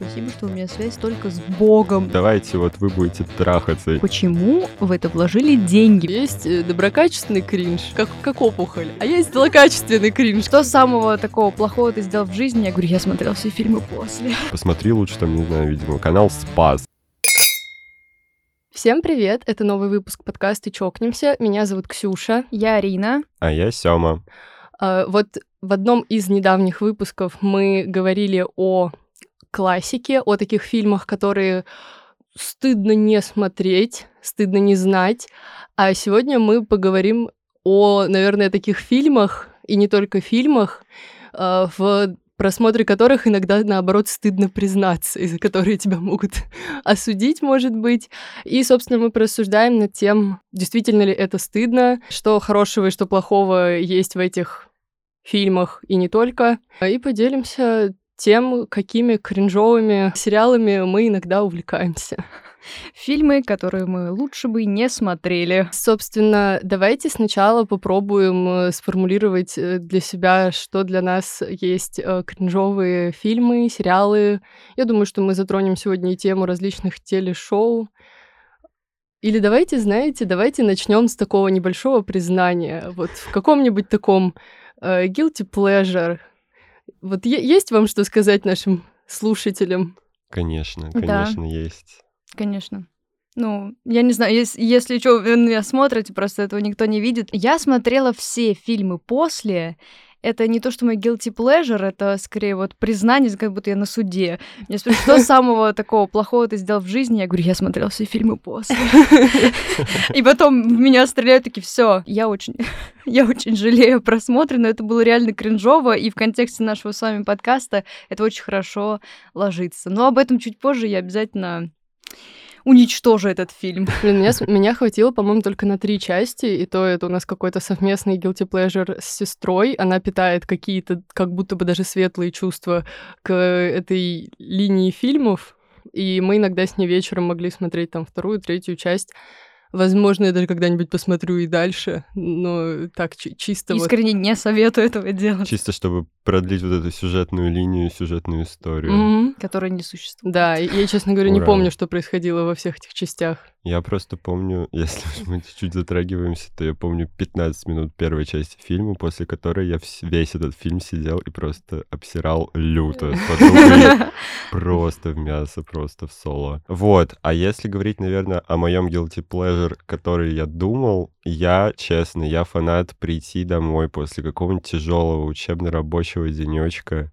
Спасибо, что у меня связь только с Богом. Давайте вот вы будете трахаться. Почему в это вложили деньги? Есть э, доброкачественный кринж, как, как опухоль, а есть злокачественный кринж. Что самого такого плохого ты сделал в жизни? Я говорю, я смотрел все фильмы после. Посмотри лучше там, не знаю, видимо, канал Спас. Всем привет, это новый выпуск подкаста «Чокнемся». Меня зовут Ксюша. Я Арина. А я Сёма. А, вот в одном из недавних выпусков мы говорили о классике, о таких фильмах, которые стыдно не смотреть, стыдно не знать. А сегодня мы поговорим о, наверное, таких фильмах, и не только фильмах, а, в просмотре которых иногда, наоборот, стыдно признаться, из-за которые тебя могут осудить, может быть. И, собственно, мы порассуждаем над тем, действительно ли это стыдно, что хорошего и что плохого есть в этих фильмах и не только. И поделимся тем, какими кринжовыми сериалами мы иногда увлекаемся. Фильмы, которые мы лучше бы не смотрели. Собственно, давайте сначала попробуем э, сформулировать э, для себя, что для нас есть э, кринжовые фильмы, сериалы. Я думаю, что мы затронем сегодня и тему различных телешоу. Или давайте, знаете, давайте начнем с такого небольшого признания. Вот в каком-нибудь таком guilty pleasure, вот есть вам что сказать нашим слушателям? Конечно, конечно, да. есть. Конечно. Ну, я не знаю, если, если что, вы меня смотрите, просто этого никто не видит. Я смотрела все фильмы после, это не то, что мой guilty pleasure, это скорее вот признание, как будто я на суде. Мне спрашивают, что самого такого плохого ты сделал в жизни? Я говорю, я смотрел все фильмы после. И потом в меня стреляют такие, все, я очень, я очень жалею просмотра, но это было реально кринжово, и в контексте нашего с вами подкаста это очень хорошо ложится. Но об этом чуть позже я обязательно уничтожу этот фильм. Блин, меня, меня хватило, по-моему, только на три части, и то это у нас какой-то совместный guilty pleasure с сестрой. Она питает какие-то, как будто бы даже светлые чувства к этой линии фильмов, и мы иногда с ней вечером могли смотреть там вторую, третью часть. Возможно, я даже когда-нибудь посмотрю и дальше, но так чисто Искренне вот... не советую этого делать. Чисто чтобы продлить вот эту сюжетную линию, сюжетную историю. Mm-hmm. Которая не существует. Да, я, честно говоря, Ура. не помню, что происходило во всех этих частях. Я просто помню, если мы чуть-чуть затрагиваемся, то я помню 15 минут первой части фильма, после которой я весь этот фильм сидел и просто обсирал люто. Просто в мясо, просто в соло. Вот, а если говорить, наверное, о моем guilty pleasure, который я думал, я, честно, я фанат прийти домой после какого-нибудь тяжелого учебно-рабочего денечка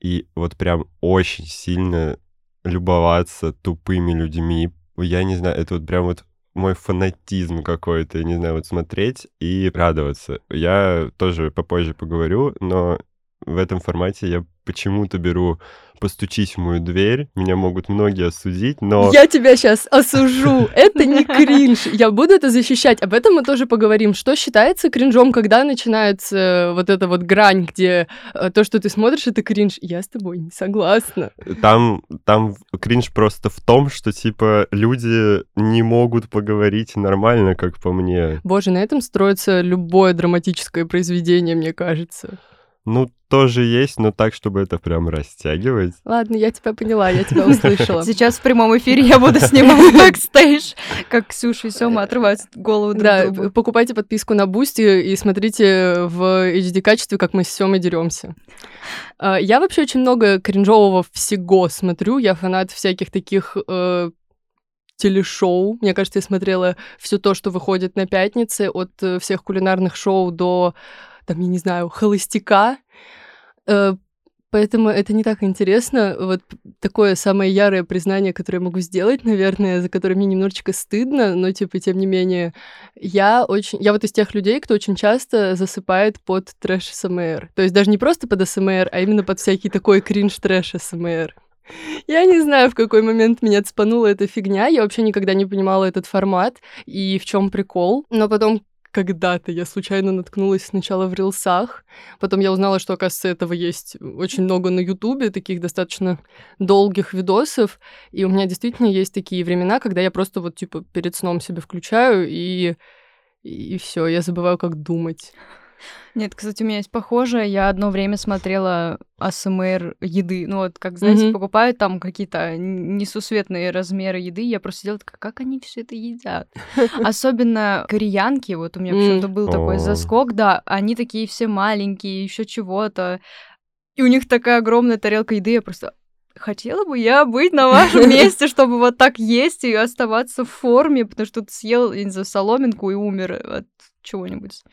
и вот прям очень сильно любоваться тупыми людьми, я не знаю, это вот прям вот мой фанатизм какой-то, не знаю, вот смотреть и радоваться. Я тоже попозже поговорю, но в этом формате я почему-то беру постучись в мою дверь, меня могут многие осудить, но... Я тебя сейчас осужу, это не кринж, я буду это защищать, об этом мы тоже поговорим. Что считается кринжом, когда начинается вот эта вот грань, где э, то, что ты смотришь, это кринж? Я с тобой не согласна. Там, там кринж просто в том, что, типа, люди не могут поговорить нормально, как по мне. Боже, на этом строится любое драматическое произведение, мне кажется. Ну, тоже есть, но так, чтобы это прям растягивать. Ладно, я тебя поняла, я тебя услышала. Сейчас в прямом эфире я буду снимать бэкстейдж, как Ксюша и Сёма отрывают голову друг Да, покупайте подписку на Boosty и смотрите в HD-качестве, как мы с Сёмой деремся. А, я вообще очень много кринжового всего смотрю. Я фанат всяких таких э, телешоу. Мне кажется, я смотрела все то, что выходит на пятнице, от э, всех кулинарных шоу до там, я не знаю, холостяка. Э, поэтому это не так интересно. Вот такое самое ярое признание, которое я могу сделать, наверное, за которое мне немножечко стыдно, но, типа, тем не менее, я очень... Я вот из тех людей, кто очень часто засыпает под трэш СМР. То есть даже не просто под СМР, а именно под всякий такой кринж трэш СМР. Я не знаю, в какой момент меня цпанула эта фигня. Я вообще никогда не понимала этот формат и в чем прикол. Но потом, когда-то я случайно наткнулась сначала в рилсах, потом я узнала, что, оказывается, этого есть очень много на Ютубе, таких достаточно долгих видосов, и у меня действительно есть такие времена, когда я просто вот, типа, перед сном себе включаю, и, и все, я забываю, как думать. Нет, кстати, у меня есть похожее. Я одно время смотрела АСМР еды. Ну вот, как, знаете, Мгм. покупают там какие-то несусветные размеры еды. Я просто сидела такая, как они все это едят? Особенно кореянки. Вот у меня почему-то был такой заскок. Да, они такие все маленькие, еще чего-то. И у них такая огромная тарелка еды. Я просто... Хотела бы я быть на вашем месте, чтобы вот так есть и оставаться в форме, потому что ты съел, не знаю, соломинку и умер от чего-нибудь.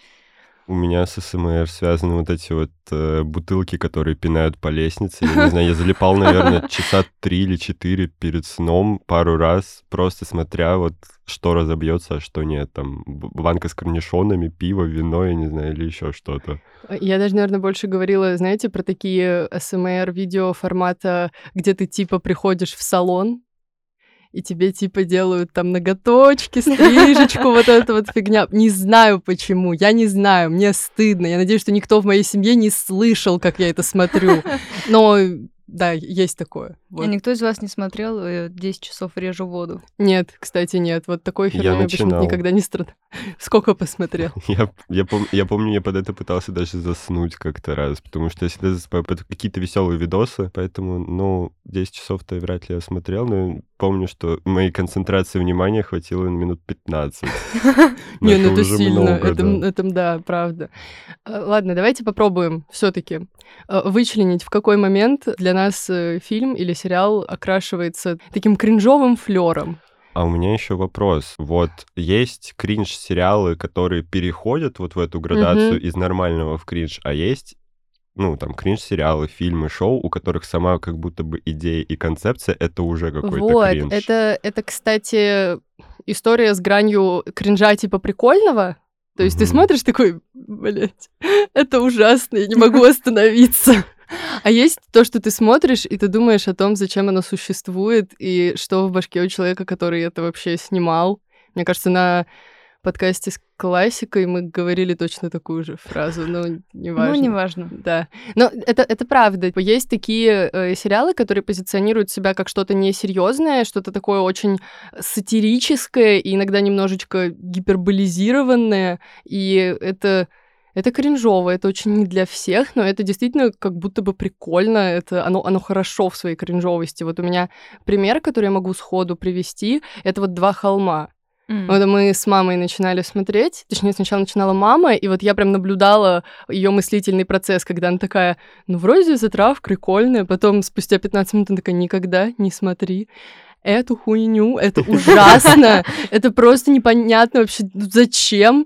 У меня с СМР связаны вот эти вот э, бутылки, которые пинают по лестнице. Я не знаю, я залипал, наверное, часа три или четыре перед сном пару раз, просто смотря вот, что разобьется, а что нет. Там банка с корнишонами, пиво, вино, я не знаю, или еще что-то. Я даже, наверное, больше говорила, знаете, про такие СМР-видео формата, где ты типа приходишь в салон, и тебе типа делают там ноготочки, стрижечку, вот эта вот фигня. Не знаю почему, я не знаю, мне стыдно. Я надеюсь, что никто в моей семье не слышал, как я это смотрю. Но да, есть такое. Вот. И никто из вас не смотрел э, 10 часов режу воду. Нет, кстати, нет. Вот такой херней я почему-то никогда не страдал. Сколько посмотрел? Я, я, пом- я помню, я под это пытался даже заснуть как-то раз, потому что я всегда засыпаю под какие-то веселые видосы, поэтому, ну, 10 часов-то вряд ли я смотрел, но помню, что моей концентрации внимания хватило на минут 15. Но Не, ну это уже сильно. много, это, да. правда. Э, Ладно, давайте попробуем все-таки вычленить, в какой момент для нас э, фильм или сериал окрашивается таким кринжовым флером. А у меня еще вопрос. Вот есть кринж-сериалы, которые переходят вот в эту градацию Мгм. из нормального в кринж, а есть ну, там, кринж-сериалы, фильмы, шоу, у которых сама как будто бы идея и концепция — это уже какой-то вот, кринж. это, это, кстати, история с гранью кринжа типа прикольного. То есть ты Мгм. смотришь такой, блядь, это ужасно, я не могу остановиться. А есть то, что ты смотришь, и ты думаешь о том, зачем оно существует, и что в башке у человека, который это вообще снимал. Мне кажется, на подкасте с классикой мы говорили точно такую же фразу, но неважно. Ну, неважно. Да. Но это, это правда. Есть такие э, сериалы, которые позиционируют себя как что-то несерьезное, что-то такое очень сатирическое и иногда немножечко гиперболизированное. И это, это кринжово, это очень не для всех, но это действительно как будто бы прикольно, это, оно, оно хорошо в своей кринжовости. Вот у меня пример, который я могу сходу привести, это вот «Два холма». М. Вот мы с мамой начинали смотреть, точнее, сначала начинала мама, и вот я прям наблюдала ее мыслительный процесс, когда она такая, ну, вроде затрав, прикольная, потом спустя 15 минут она такая, никогда не смотри эту хуйню, это ужасно, это просто непонятно вообще, зачем.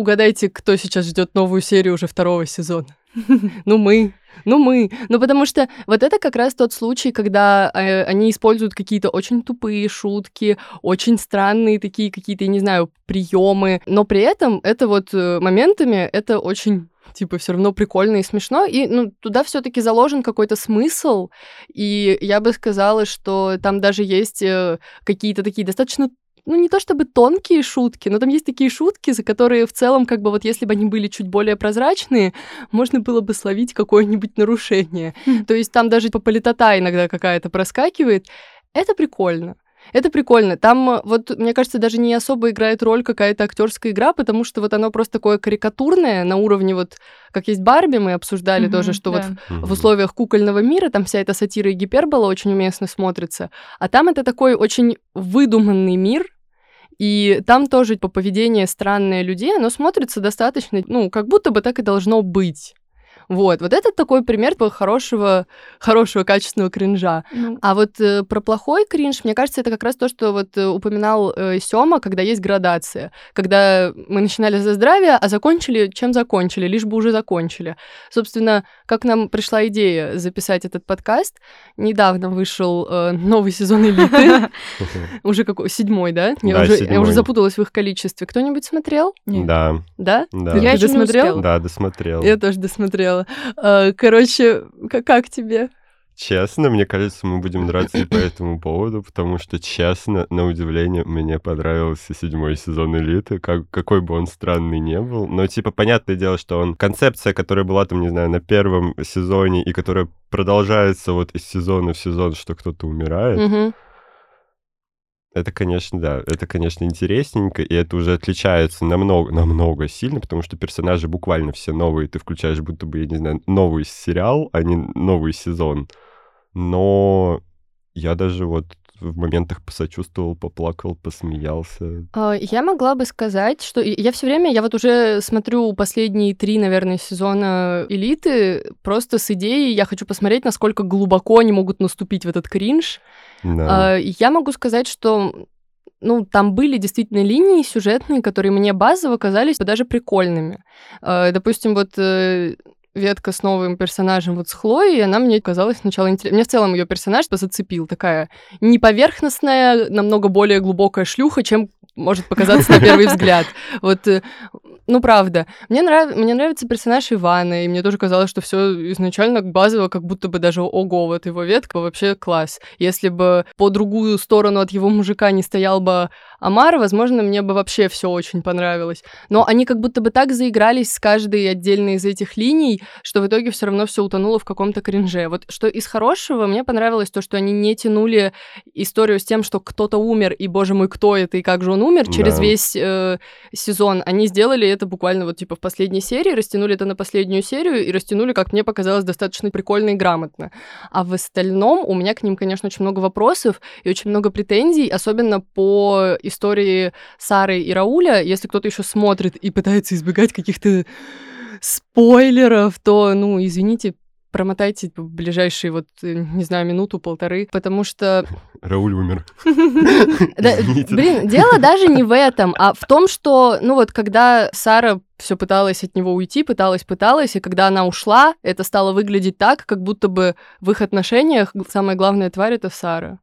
Угадайте, кто сейчас ждет новую серию уже второго сезона? Ну, мы. Ну, мы. Ну, потому что вот это как раз тот случай, когда э, они используют какие-то очень тупые шутки, очень странные такие какие-то, я не знаю, приемы, но при этом это вот э, моментами это очень типа все равно прикольно и смешно, и ну туда все-таки заложен какой-то смысл, и я бы сказала, что там даже есть э, какие-то такие достаточно ну, не то чтобы тонкие шутки, но там есть такие шутки, за которые в целом, как бы вот если бы они были чуть более прозрачные, можно было бы словить какое-нибудь нарушение. Хм. То есть там даже по политота иногда какая-то проскакивает. Это прикольно. Это прикольно. Там, э, вот, мне кажется, даже не особо играет роль какая-то актерская игра, потому что вот оно просто такое карикатурное на уровне вот, как есть Барби, мы обсуждали Мгм, тоже, что вот да. Мгм. в условиях кукольного мира там вся эта сатира и гипербола очень уместно смотрится. А там это такой очень выдуманный мир, и там тоже по поведению странное людей, оно смотрится достаточно, ну, как будто бы так и должно быть. Вот, вот это такой пример хорошего, хорошего качественного кринжа. Ну, А вот э, про плохой кринж, мне кажется, это как раз то, что вот э, упоминал э, Сёма, когда есть градация. Когда мы начинали за здравие, а закончили, чем закончили, лишь бы уже закончили. Собственно, как нам пришла идея записать этот подкаст, недавно вышел э, новый сезон «Элиты», уже какой, седьмой, да? Я, уже, я запуталась в их количестве. Кто-нибудь смотрел? Да, Да? Я еще не досмотрел? Да, досмотрел. Я тоже досмотрела. Э, Короче, как, тебе? Честно, мне кажется, мы будем драться и по этому поводу, потому что, честно, на удивление, мне понравился седьмой сезон «Элиты», как, какой бы он странный не был. Но, типа, понятное дело, что он... Концепция, которая была там, не знаю, на первом сезоне и которая продолжается вот из сезона в сезон, что кто-то умирает, Мгм. Это, конечно, да, это, конечно, интересненько, и это уже отличается намного, намного сильно, потому что персонажи буквально все новые, ты включаешь будто бы, я не знаю, новый сериал, а не новый сезон. Но я даже вот в моментах посочувствовал, поплакал, посмеялся. А, я могла бы сказать, что я все время, я вот уже смотрю последние три, наверное, сезона «Элиты», просто с идеей, я хочу посмотреть, насколько глубоко они могут наступить в этот кринж. Да. А, я могу сказать, что ну, там были действительно линии сюжетные, которые мне базово казались даже прикольными. А, допустим, вот э, ветка с новым персонажем, вот с Хлоей, она мне казалась сначала интересной. Мне в целом ее персонаж зацепил. Такая неповерхностная, намного более глубокая шлюха, чем может показаться на первый взгляд. Вот, э, ну, правда. Мне, нрав... мне нравится персонаж Ивана, и мне тоже казалось, что все изначально базово, как будто бы даже ого, вот его ветка вообще класс. Если бы по другую сторону от его мужика не стоял бы Амар, возможно, мне бы вообще все очень понравилось. Но они как будто бы так заигрались с каждой отдельной из этих линий, что в итоге все равно все утонуло в каком-то кринже. Вот что из хорошего, мне понравилось то, что они не тянули историю с тем, что кто-то умер, и, боже мой, кто это, и как же он умер, через да. весь э, сезон. Они сделали это буквально вот типа в последней серии, растянули это на последнюю серию и растянули, как мне показалось, достаточно прикольно и грамотно. А в остальном у меня к ним, конечно, очень много вопросов и очень много претензий, особенно по истории Сары и Рауля, если кто-то еще смотрит и пытается избегать каких-то спойлеров, то, ну, извините, промотайте ближайшие, вот, э, не знаю, минуту-полторы, потому что... Рауль умер. Блин, дело даже не в этом, а в том, что, ну вот, когда Сара все пыталась от него уйти, пыталась, пыталась, и когда она ушла, это стало выглядеть так, как будто бы в их отношениях самая главная тварь — это Сара.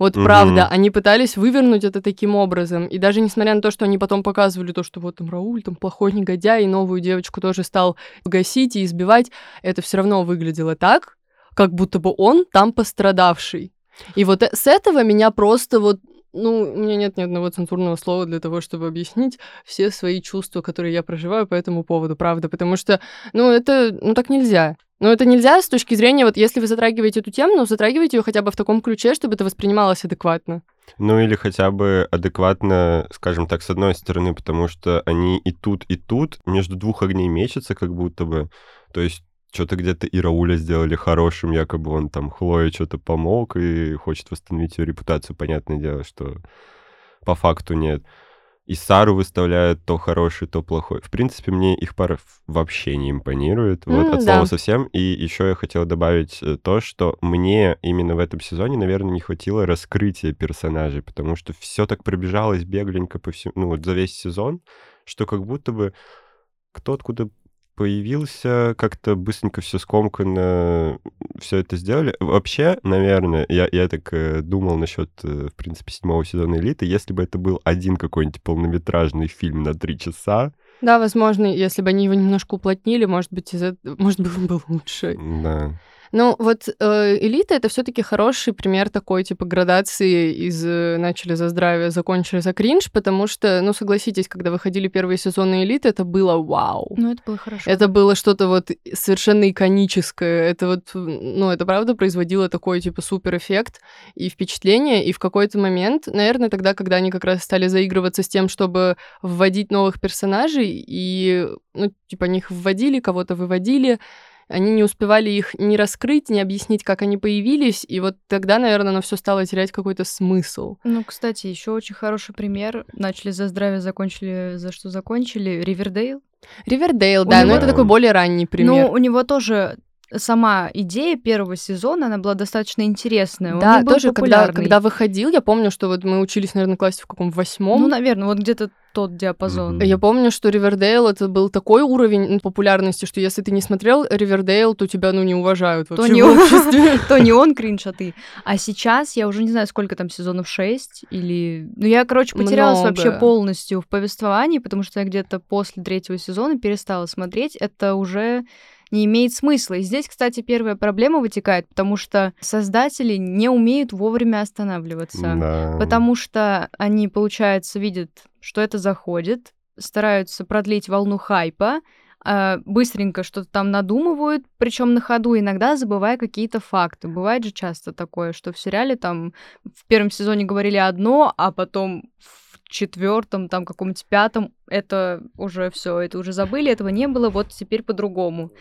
Вот угу. правда, они пытались вывернуть это таким образом. И даже несмотря на то, что они потом показывали то, что вот там Рауль, там плохой негодяй, и новую девочку тоже стал гасить и избивать, это все равно выглядело так, как будто бы он там пострадавший. И вот э, с этого меня просто вот ну, у меня нет ни одного цензурного слова для того, чтобы объяснить все свои чувства, которые я проживаю по этому поводу, правда, потому что, ну, это, ну, так нельзя. Но это нельзя с точки зрения, вот если вы затрагиваете эту тему, ну, затрагивайте ее хотя бы в таком ключе, чтобы это воспринималось адекватно. Ну или хотя бы адекватно, скажем так, с одной стороны, потому что они и тут, и тут между двух огней мечутся, как будто бы. То есть что-то где-то и Рауля сделали хорошим, якобы он там Хлое что-то помог и хочет восстановить ее репутацию. Понятное дело, что по факту нет и Сару выставляют то хороший, то плохой. В принципе, мне их пара вообще не импонирует. Вот mm, от слова да. совсем. И еще я хотел добавить э, то, что мне именно в этом сезоне, наверное, не хватило раскрытия персонажей, потому что все так пробежалось бегленько по всему, ну вот за весь сезон, что как будто бы кто откуда появился, как-то быстренько все скомканно, все это сделали. Вообще, наверное, я, я так э, думал насчет, э, в принципе, седьмого сезона «Элиты», если бы это был один какой-нибудь полнометражный фильм на три часа, да, возможно, если бы они его немножко уплотнили, может быть, из этого, может быть, он был лучше. Да. Ну, вот э, элита это все-таки хороший пример такой, типа, градации из э, начали за здравие, закончили за кринж, потому что, ну, согласитесь, когда выходили первые сезоны элиты, это было вау. Ну, это было хорошо. Это было что-то вот совершенно иконическое. Это вот, ну, это правда производило такой, типа, супер эффект и впечатление. И в какой-то момент, наверное, тогда, когда они как раз стали заигрываться с тем, чтобы вводить новых персонажей, и, ну, типа, них вводили, кого-то выводили, они не успевали их ни раскрыть, ни объяснить, как они появились, и вот тогда, наверное, оно все стало терять какой-то смысл. Ну, кстати, еще очень хороший пример. Начали за здравие, закончили за что закончили. Ривердейл. Ривердейл, да, него... но это такой более ранний пример. Ну, у него тоже сама идея первого сезона, она была достаточно интересная. Да, тоже, когда, когда выходил, я помню, что вот мы учились, наверное, в классе в каком восьмом. Ну, наверное, вот где-то тот диапазон. Mm-hmm. Я помню, что Ривердейл это был такой уровень популярности, что если ты не смотрел Ривердейл, то тебя, ну, не уважают вообще то не обществе. То не он кринж, а ты. А сейчас я уже не знаю, сколько там сезонов, шесть или... Ну, я, короче, потерялась вообще полностью в повествовании, потому что я где-то после третьего сезона перестала смотреть. Это уже не имеет смысла. И здесь, кстати, первая проблема вытекает, потому что создатели не умеют вовремя останавливаться. Да. Потому что они, получается, видят, что это заходит, стараются продлить волну хайпа, э, быстренько что-то там надумывают, причем на ходу, иногда забывая какие-то факты. Бывает же часто такое, что в сериале там в первом сезоне говорили одно, а потом в четвертом, там каком-нибудь пятом это уже все, это уже забыли, этого не было, вот теперь по-другому.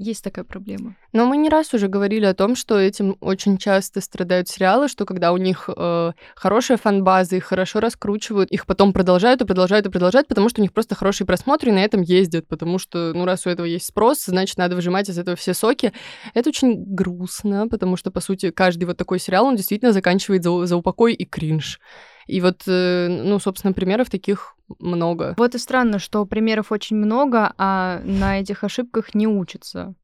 Есть такая проблема. Но мы не раз уже говорили о том, что этим очень часто страдают сериалы, что когда у них э, хорошая фан-база, их хорошо раскручивают, их потом продолжают и продолжают и продолжают, потому что у них просто хорошие просмотры, и на этом ездят, потому что, ну, раз у этого есть спрос, значит, надо выжимать из этого все соки. Это очень грустно, потому что, по сути, каждый вот такой сериал, он действительно заканчивает за, за упокой и кринж. И вот, э, ну, собственно, примеров таких много. Вот и странно, что примеров очень много, а на этих ошибках не учатся.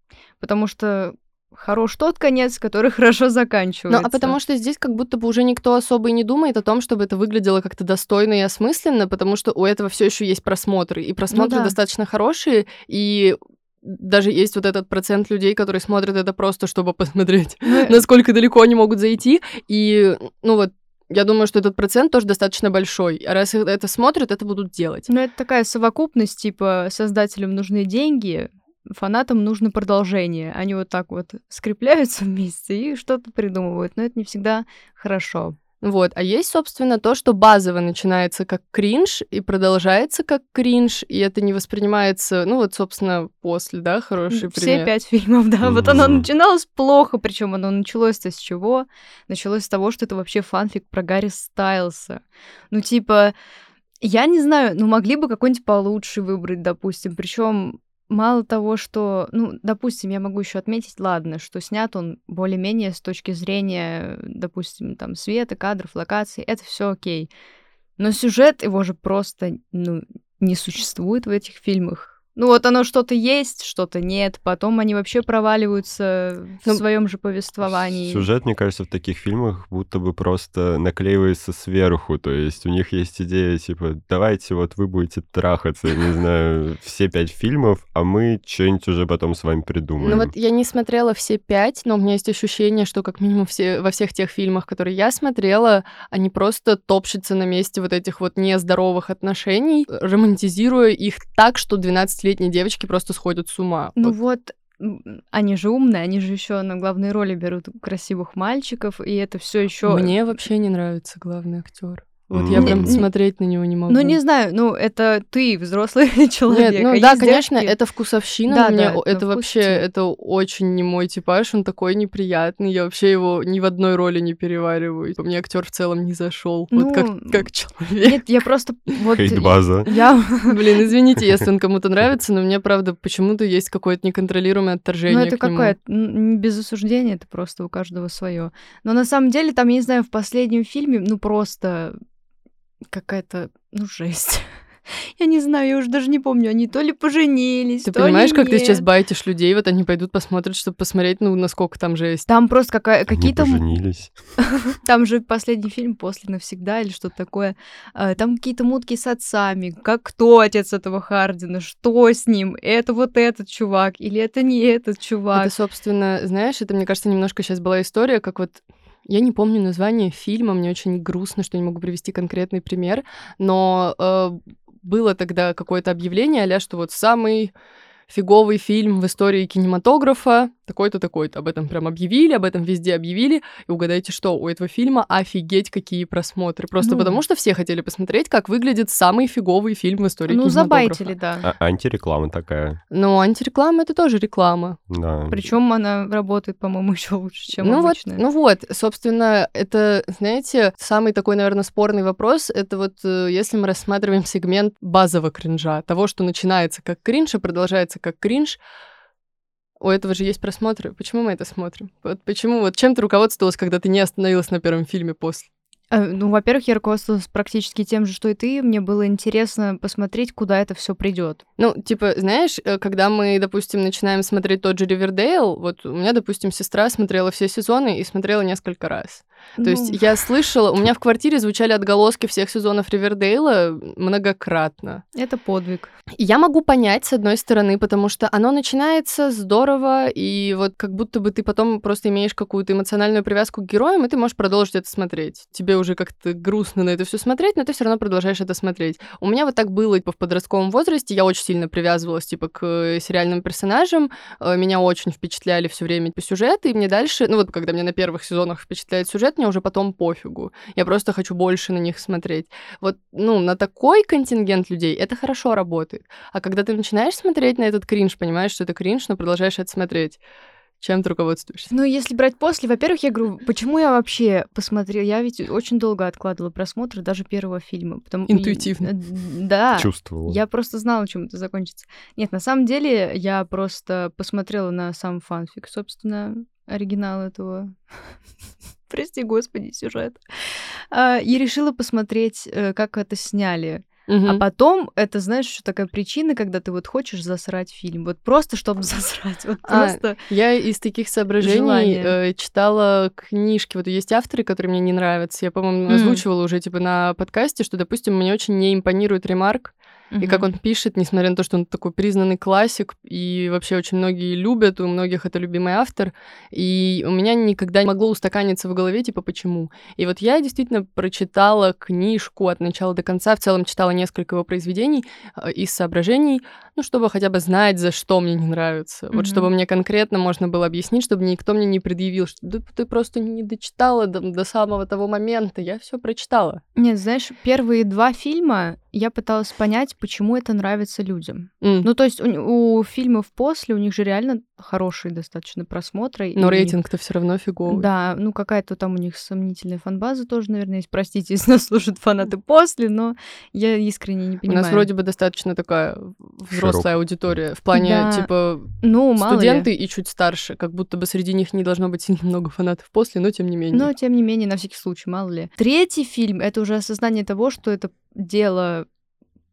Потому что хорош тот конец, который хорошо заканчивается. Ну, а потому что здесь как будто бы уже никто особо и не думает о том, чтобы это выглядело как-то достойно и осмысленно, потому что у этого все еще есть просмотры, и просмотры ну, да. достаточно хорошие, и даже есть вот этот процент людей, которые смотрят это просто, чтобы посмотреть, ну, насколько далеко они могут зайти. И, ну вот, я думаю, что этот процент тоже достаточно большой. А раз это смотрят, это будут делать. Ну, это такая совокупность, типа, создателям нужны деньги, фанатам нужно продолжение. Они вот так вот скрепляются вместе и что-то придумывают. Но это не всегда хорошо. Вот. А есть, собственно, то, что базово начинается как кринж и продолжается как кринж, и это не воспринимается, ну вот, собственно, после, да, хороший Все пример. пять фильмов, да. Mm-hmm. Вот оно начиналось плохо, причем оно началось-то с чего? Началось с того, что это вообще фанфик про Гарри Стайлса. Ну, типа, я не знаю, ну могли бы какой-нибудь получше выбрать, допустим. Причем Мало того, что, ну, допустим, я могу еще отметить, ладно, что снят он более-менее с точки зрения, допустим, там, света, кадров, локаций, это все окей. Но сюжет его же просто, ну, не существует в этих фильмах. Ну вот оно что-то есть, что-то нет. Потом они вообще проваливаются в ну, своем же повествовании. Сюжет, мне кажется, в таких фильмах будто бы просто наклеивается сверху. То есть у них есть идея, типа, давайте вот вы будете трахаться, я не знаю, все пять фильмов, а мы что-нибудь уже потом с вами придумаем. Ну вот я не смотрела все пять, но у меня есть ощущение, что как минимум все, во всех тех фильмах, которые я смотрела, они просто топчутся на месте вот этих вот нездоровых отношений, романтизируя их так, что 12 15-летние девочки просто сходят с ума. Ну вот, вот они же умные, они же еще на главные роли берут красивых мальчиков, и это все еще. Мне вообще не нравится главный актер. Вот я прям смотреть на него не могу. Ну, не знаю, ну, это ты, взрослый человек. Нет, ну а да, конечно, это вкусовщина. Да, мне да, это вообще, это очень не мой типаж, он такой неприятный. Я вообще его ни в одной роли не перевариваю. Мне актер в целом не зашел. Ну, вот как, как человек. Нет, я просто вот. Хейт-база. Я... Блин, извините, если он кому-то нравится, но мне, правда, почему-то есть какое-то неконтролируемое отторжение. Ну, это какое-то без осуждения, это просто у каждого свое. Но на самом деле, там, я не знаю, в последнем фильме, ну, просто какая-то, ну, жесть. Я не знаю, я уже даже не помню, они то ли поженились, Ты то понимаешь, ли как нет. ты сейчас байтишь людей, вот они пойдут посмотрят, чтобы посмотреть, ну, насколько там жесть. Там просто какая, какие-то... поженились. Там же последний фильм «После навсегда» или что-то такое. А, там какие-то мутки с отцами. Как кто отец этого Хардина? Что с ним? Это вот этот чувак или это не этот чувак? Это, собственно, знаешь, это, мне кажется, немножко сейчас была история, как вот я не помню название фильма, мне очень грустно, что не могу привести конкретный пример, но э, было тогда какое-то объявление, а что вот самый фиговый фильм в истории кинематографа, такой-то, такой-то. Об этом прям объявили, об этом везде объявили. И угадайте, что у этого фильма офигеть какие просмотры. Просто ну, потому что все хотели посмотреть, как выглядит самый фиговый фильм в истории ну, кинематографа. Ну, забайтили, да. А антиреклама такая. Ну, антиреклама — это тоже реклама. Да. Причем она работает, по-моему, еще лучше, чем ну обычная. Вот, ну вот, собственно, это, знаете, самый такой, наверное, спорный вопрос. Это вот э, если мы рассматриваем сегмент базового кринжа, того, что начинается как кринж и продолжается как кринж, у этого же есть просмотры. Почему мы это смотрим? Вот почему, вот чем ты руководствовалась, когда ты не остановилась на первом фильме после? Э, ну, во-первых, я руководствовалась практически тем же, что и ты. Мне было интересно посмотреть, куда это все придет. Ну, типа, знаешь, э, когда мы, допустим, начинаем смотреть тот же Ривердейл, вот у меня, допустим, сестра смотрела все сезоны и смотрела несколько раз. То есть Ну, я слышала, у меня в квартире звучали отголоски всех сезонов Ривердейла многократно. это подвиг. Я могу понять, с одной стороны, потому что оно начинается здорово, и вот как будто бы ты потом просто имеешь какую-то эмоциональную привязку к героям, и ты можешь продолжить это смотреть. Тебе уже как-то грустно на это все смотреть, но ты все равно продолжаешь это смотреть. У меня вот так было типа, в подростковом возрасте, я очень сильно привязывалась типа к э, сериальным персонажам, э, меня очень впечатляли все время по сюжету, и мне дальше, ну вот когда мне на первых сезонах впечатляет сюжет, мне уже потом пофигу. Я просто хочу больше на них смотреть. Вот, ну, на такой контингент людей это хорошо работает. А когда ты начинаешь смотреть на этот кринж, понимаешь, что это кринж, но продолжаешь это смотреть, чем ты руководствуешься? Ну, если брать после, во-первых, я говорю, почему я вообще посмотрела? Я ведь очень долго откладывала просмотр даже первого фильма. Потому... и- Интуитивно. э, Да. Чувствовала. Я просто знала, чем это закончится. Нет, на самом деле, я просто посмотрела на сам фанфик, собственно, оригинал этого. Прости, господи, сюжет. А, И решила посмотреть, э, как это сняли. А Мгм. потом, это, знаешь, еще такая причина, когда ты вот хочешь засрать фильм. Вот просто, чтобы засрать. Вот А, просто... Я из таких соображений Желание. э, читала книжки. Вот есть авторы, которые мне не нравятся. Я, по-моему, М. озвучивала уже типа на подкасте, что, допустим, мне очень не импонирует ремарк, и как он пишет, несмотря на то, что он такой признанный классик, и вообще очень многие любят, у многих это любимый автор, и у меня никогда не могло устаканиться в голове, типа, почему. И вот я действительно прочитала книжку от начала до конца, в целом читала несколько его произведений э, из соображений, ну, чтобы хотя бы знать, за что мне не нравится. Вот Мгм. чтобы мне конкретно можно было объяснить, чтобы никто мне не предъявил, что «Да ты просто не дочитала до, до самого того момента, я все прочитала. Нет, знаешь, первые два фильма я пыталась понять, почему это нравится людям. М. Ну, то есть у, у фильмов после, у них же реально хорошие достаточно просмотры. Но у рейтинг-то все равно фиговый. Да, ну какая-то там у них сомнительная фанбаза тоже, наверное, есть. Простите, если нас слушают фанаты после, но я искренне не У понимаю. нас вроде бы достаточно такая взрослая Широкая. аудитория. В плане, Да. типа, ну, мало ли. студенты и чуть старше. Как будто бы среди них не должно быть сильно много фанатов после, но тем не менее. Но, тем не менее, на всякий случай, мало ли. Третий фильм — это уже осознание того, что это дело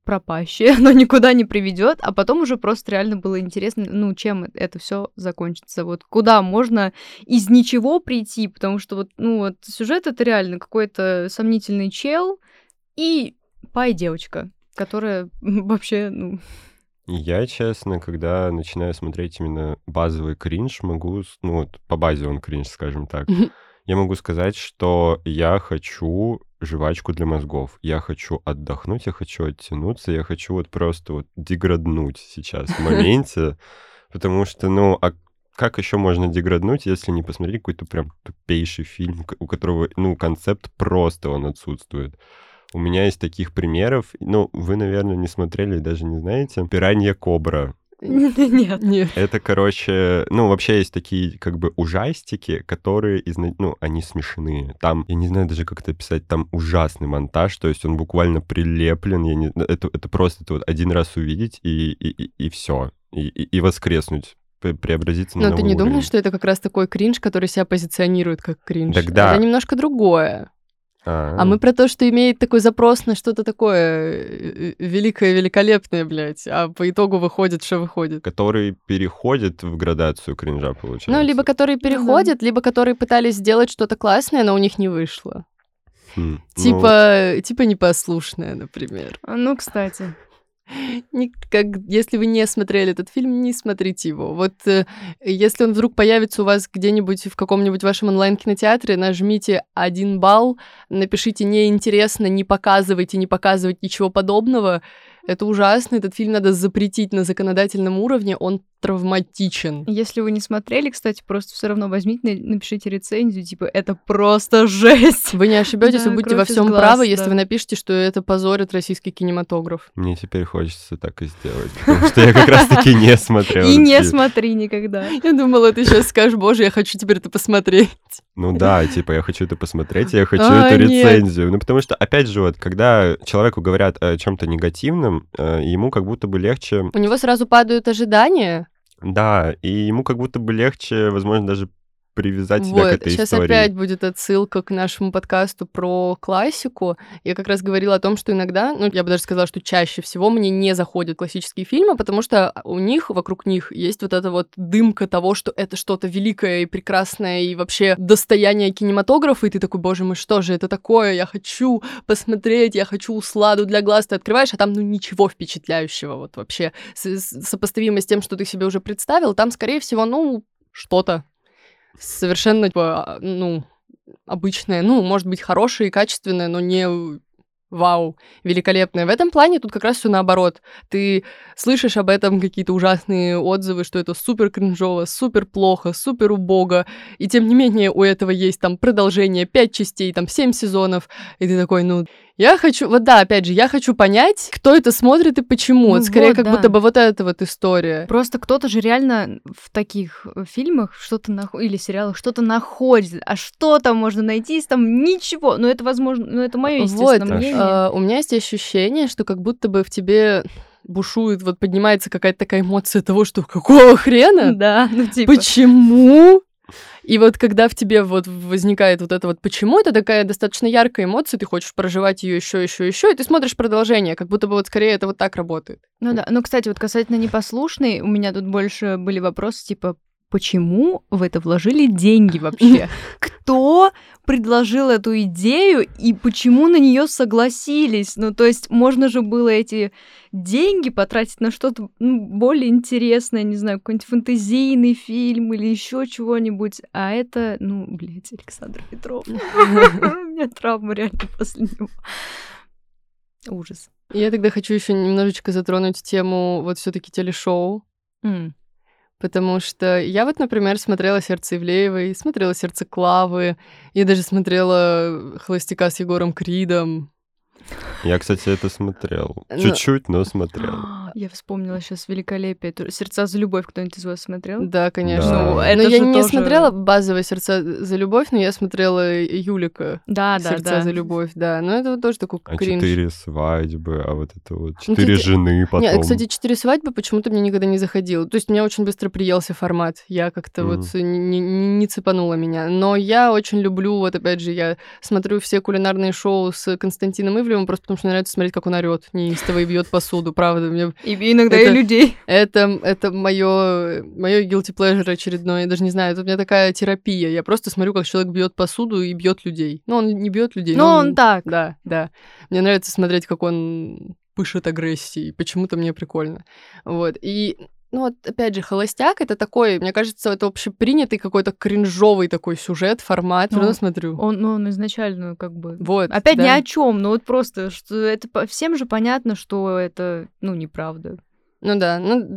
пропащее, оно никуда не приведет, а потом уже просто реально было интересно, ну, чем это все закончится, вот куда можно из ничего прийти, потому что вот, ну, вот сюжет это реально какой-то сомнительный чел и пай-девочка, которая вообще, ну, Я, честно, когда начинаю смотреть именно базовый кринж, могу, ну вот по базе он кринж, скажем так. я могу сказать, что я хочу жвачку для мозгов, я хочу отдохнуть, я хочу оттянуться, я хочу вот просто вот деграднуть сейчас в моменте, потому что, ну, а как еще можно деграднуть, если не посмотреть какой-то прям тупейший фильм, у которого, ну, концепт просто он отсутствует. У меня есть таких примеров, ну, вы, наверное, не смотрели, даже не знаете. «Пиранья Кобра». нет. Нет. Это, короче, ну, вообще есть такие, как бы, ужастики, которые, ну, они смешные. Там, я не знаю даже, как это описать, там ужасный монтаж, то есть он буквально прилеплен, я не... это, это просто это вот один раз увидеть и, и, и, все, и, и, и воскреснуть, пре- преобразиться на Но ты не уровень. думаешь, что это как раз такой кринж, который себя позиционирует как кринж? Так да. Это немножко другое. А, А мы про то, что имеет такой запрос на что-то такое э, э, великое, великолепное, блядь, а по итогу выходит, что выходит. который переходит в градацию кринжа, получается. Ну, либо которые да. переходят, либо которые пытались сделать что-то классное, но у них не вышло. Хм, ну, Типа, типа непослушная, например. А, Ну, кстати. Не- как, если вы не смотрели этот фильм, не смотрите его. Вот э, если он вдруг появится у вас где-нибудь в каком-нибудь вашем онлайн-кинотеатре, нажмите один балл, напишите неинтересно, не показывайте, не показывать ничего подобного. Это ужасно, этот фильм надо запретить на законодательном уровне, он травматичен. Если вы не смотрели, кстати, просто все равно возьмите, на- напишите рецензию, типа, это просто жесть. Вы не ошибетесь, Да, вы будете во всем глаз, правы, если да. вы напишете, что это позорит российский кинематограф. Мне теперь хочется так и сделать, потому что я как раз-таки не смотрел. И не смотри никогда. Я думала, ты сейчас скажешь, боже, я хочу теперь это посмотреть. Ну да, типа, я хочу это посмотреть, я хочу А, эту рецензию. Ну, потому что, опять же, вот, когда человеку говорят о чем-то негативном, э, ему как будто бы легче, У него сразу падают ожидания, да, и ему как будто бы легче, возможно, даже привязать себя Вот, к этой сейчас истории. опять будет отсылка к нашему подкасту про классику. Я как раз говорила о том, что иногда, ну, я бы даже сказала, что чаще всего мне не заходят классические фильмы, потому что у них, вокруг них есть вот эта вот дымка того, что это что-то великое и прекрасное, и вообще достояние кинематографа, и ты такой, боже мой, что же это такое? Я хочу посмотреть, я хочу усладу для глаз. Ты открываешь, а там, ну, ничего впечатляющего вот вообще. С- с- сопоставимо с тем, что ты себе уже представил, там, скорее всего, ну, что-то совершенно, типа, ну, обычное, ну, может быть, хорошее и качественное, но не вау, великолепное. В этом плане тут как раз все наоборот. Ты слышишь об этом какие-то ужасные отзывы, что это супер кринжово, супер плохо, супер убого, и тем не менее у этого есть там продолжение, пять частей, там семь сезонов, и ты такой, ну, я хочу, вот да, опять же, я хочу понять, кто это смотрит и почему. Ну скорее, вот, как да. будто бы вот эта вот история. Просто кто-то же реально в таких э, фильмах что-то нах... или сериалах что-то находит. А что там можно найти, если там ничего? Ну, это возможно, ну, это мое естественное Вот, мнение. а, у меня есть ощущение, что как будто бы в тебе бушует, вот поднимается какая-то такая эмоция того, что какого хрена? Да, ну, типа... Почему? И вот когда в тебе вот возникает вот это вот почему, это такая достаточно яркая эмоция, ты хочешь проживать ее еще, еще, еще, и ты смотришь продолжение, как будто бы вот скорее это вот так работает. Ну да, ну, кстати, вот касательно непослушной, у меня тут больше были вопросы, типа, почему в это вложили деньги вообще? Кто предложил эту идею и почему на нее согласились? Ну, то есть, можно же было эти деньги потратить на что-то ну, более интересное, не знаю, какой-нибудь фэнтезийный фильм или еще чего-нибудь. А это, ну, блядь, Александр Петров. У меня травма реально после него. Ужас. Я тогда хочу еще немножечко затронуть тему вот все-таки телешоу. Потому что я вот, например, смотрела «Сердце Ивлеевой», смотрела «Сердце Клавы», я даже смотрела «Холостяка с Егором Кридом». Я, кстати, это смотрел. Ну- Чуть-чуть, но смотрел. Я вспомнила сейчас великолепие. Сердца за любовь кто-нибудь из вас смотрел? Да, конечно. Да. Ну, это но я не тоже- смотрела базовое «Сердца за любовь», но я смотрела Юлика. Да, да, «Сердца да. за любовь», да. Но это вот тоже такой А кринж. четыре свадьбы, а вот это вот Ну, четыре кстати- жены потом. Нет, кстати, четыре свадьбы почему-то мне никогда не заходило. То есть мне очень быстро приелся формат. Я как-то Мгм. вот не, не, не цепанула меня. Но я очень люблю, вот опять же, я смотрю все кулинарные шоу с Константином Ивлевым, просто потому что мне нравится смотреть, как он орет неистово и бьет посуду, правда. Мне И иногда Это- и людей. это, это мое, мое guilty pleasure очередное. Я даже не знаю, это у меня такая терапия. Я просто смотрю, как человек бьет посуду и бьет людей. Ну, он не бьет людей. Но он так. Да, да. Мне нравится смотреть, как он пышет агрессией. Почему-то мне прикольно. Вот. И ну вот, опять же, «Холостяк» — это такой, мне кажется, это общепринятый какой-то кринжовый такой сюжет, формат. Ну, смотрю. Он, ну, он изначально как бы... Вот. Опять да. ни о чем, но вот просто, что это всем же понятно, что это, ну, неправда. Ну да, ну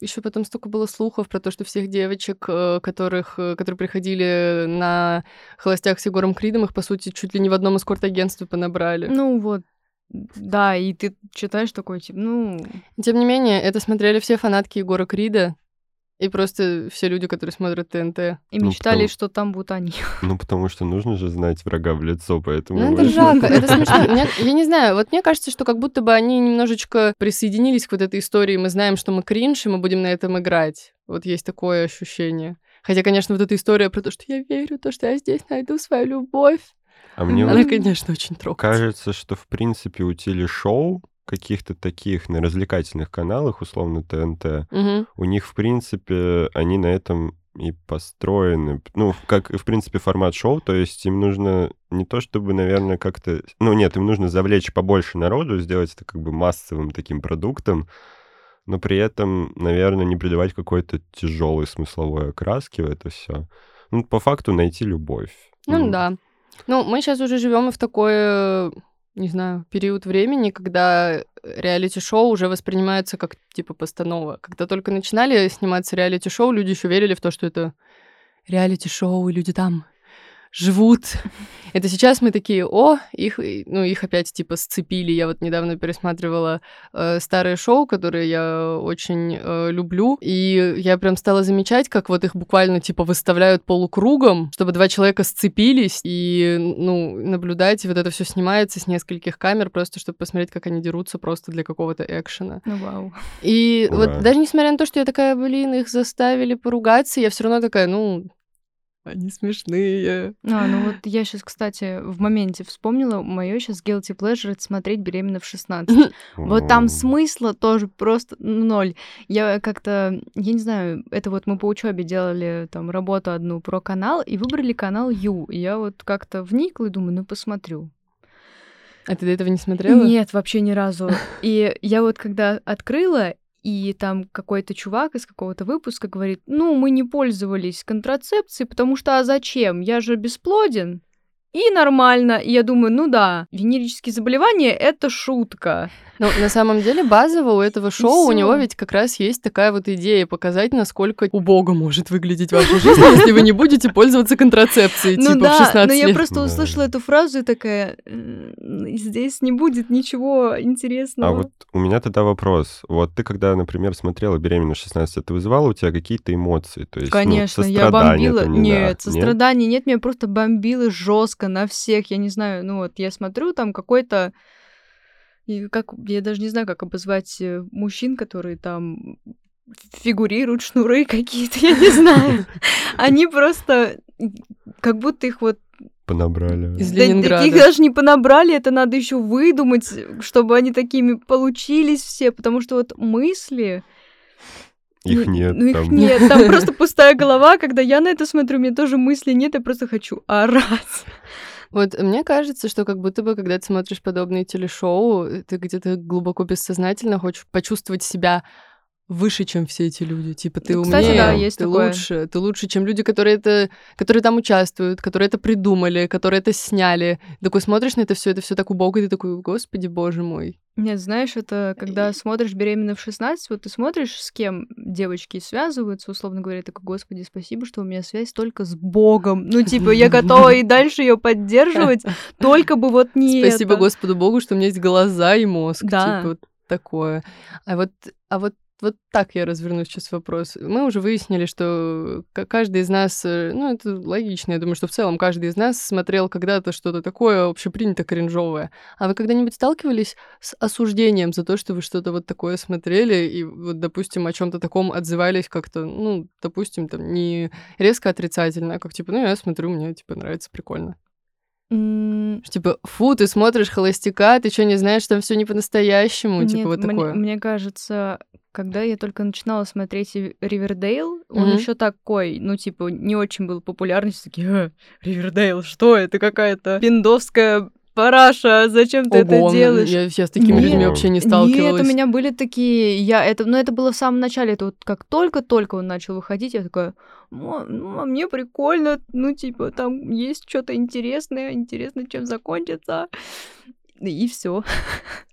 еще потом столько было слухов про то, что всех девочек, э, которых, э, которые приходили на холостях с Егором Кридом, их, по сути, чуть ли не в одном эскорт-агентстве понабрали. Ну вот, да, и ты читаешь такой, типа, ну... Тем не менее, это смотрели все фанатки Егора Крида и просто все люди, которые смотрят ТНТ. И Ну, мечтали, потому- что там будут они. Ну, потому что нужно же знать врага в лицо, поэтому... Ну, это жалко, это смешно. Мне- я не знаю, вот мне кажется, что как будто бы они немножечко присоединились к вот этой истории. Мы знаем, что мы кринж, и мы будем на этом играть. Вот есть такое ощущение. Хотя, конечно, вот эта история про то, что я верю, то, что я здесь найду свою любовь, А мне Мгм. вот она, конечно, очень трогает. кажется, что, в принципе, у телешоу каких-то таких на развлекательных каналах, условно ТНТ, Мгм. у них, в принципе, они на этом и построены. Ну, как, в принципе, формат шоу, то есть им нужно не то чтобы, наверное, как-то... Ну, нет, им нужно завлечь побольше народу, сделать это как бы массовым таким продуктом, но при этом, наверное, не придавать какой-то тяжелой смысловой окраски в это все. Ну, по факту найти любовь. Ну М. да. Ну, мы сейчас уже живем в такой, э, не знаю, период времени, когда реалити-шоу уже воспринимаются как типа постанова. Когда только начинали сниматься реалити-шоу, люди еще верили в то, что это реалити-шоу, и люди там живут. Это сейчас мы такие, о, их, ну, их опять типа сцепили. Я вот недавно пересматривала э, старые шоу, которые я очень э, люблю, и я прям стала замечать, как вот их буквально типа выставляют полукругом, чтобы два человека сцепились и, ну, наблюдать, и вот это все снимается с нескольких камер, просто чтобы посмотреть, как они дерутся просто для какого-то экшена. Ну, вау. И Ура. вот даже несмотря на то, что я такая, блин, их заставили поругаться, я все равно такая, ну, Они смешные. А, ну вот я сейчас, кстати, в моменте вспомнила, мое сейчас guilty pleasure это смотреть беременна в 16. Вот там смысла тоже просто ноль. Я как-то, я не знаю, это вот мы по учебе делали там работу одну про канал и выбрали канал Ю. И я вот как-то вникла и думаю, ну посмотрю. А ты до этого не смотрела? Нет, вообще ни разу. И я вот когда открыла, и там какой-то чувак из какого-то выпуска говорит, ну, мы не пользовались контрацепцией, потому что а зачем? Я же бесплоден. И нормально. И я думаю, ну да, венерические заболевания — это шутка. Ну, на самом деле, базово у этого шоу у него ведь как раз есть такая вот идея показать, насколько убого может выглядеть ваша жизнь, если вы не будете пользоваться контрацепцией, ну, типа, да, в 16 но я лет. просто услышала эту фразу и такая, здесь не будет ничего интересного. А вот у меня тогда вопрос. Вот ты, когда, например, смотрела «Беременна в 16», это вызывало у тебя какие-то эмоции? То есть, Конечно, ну, я бомбила. там, не нет, знаю, сострадания нет? меня просто бомбило жестко на всех. Я не знаю, ну вот я смотрю, там какой-то и как я даже не знаю, как обозвать э, мужчин, которые там фигурируют, шнуры какие-то, я не знаю. Они просто как будто их вот Понабрали. Из да, Ленинграда. таких даже не понабрали, это надо еще выдумать, чтобы они такими получились все, потому что вот мысли... Их нет Ну, их там. нет, там просто пустая голова. Когда я на это смотрю, у меня тоже мысли нет, я просто хочу орать. Вот мне кажется, что как будто бы, когда ты смотришь подобные телешоу, ты где-то глубоко бессознательно хочешь почувствовать себя выше, чем все эти люди. Типа, ты кстати, умнее, да, есть ты такое. лучше, ты лучше, чем люди, которые это, которые там участвуют, которые это придумали, которые это сняли. Такой смотришь на это все, это все так убого, и ты такой, господи, боже мой. Нет, знаешь, это когда смотришь «Беременна в 16», вот ты смотришь, с кем девочки связываются, условно говоря, такой, господи, спасибо, что у меня связь только с Богом. Ну, типа, я готова и дальше ее поддерживать, только бы вот не Спасибо. Господу Богу, что у меня есть глаза и мозг. Да. Типа вот такое. А вот, а вот вот так я разверну сейчас вопрос. Мы уже выяснили, что к- каждый из нас, э, ну, это логично, я думаю, что в целом каждый из нас смотрел когда-то что-то такое общепринято кринжовое. А вы когда-нибудь сталкивались с осуждением за то, что вы что-то вот такое смотрели и вот, допустим, о чем то таком отзывались как-то, ну, допустим, там, не резко отрицательно, а как типа, ну, я смотрю, мне, типа, нравится, прикольно. Что, Типа, фу, ты смотришь холостяка, ты что, не знаешь, там все не по-настоящему? Нет, типа, вот такое. мне кажется, когда я только начинала смотреть Ри- Ривердейл, он Мгм. еще такой, ну, типа, не очень был популярный. Все такие, «Э, Ривердейл, что это какая-то пиндовская параша, зачем ты Ого, это делаешь? Я, я с такими Нет. людьми вообще не сталкивалась. Нет, у меня были такие, я это, но это было в самом начале, это вот как только-только он начал выходить, я такая, «Мо- ну, а мне прикольно, ну, типа, там есть что-то интересное, интересно, чем закончится. И все.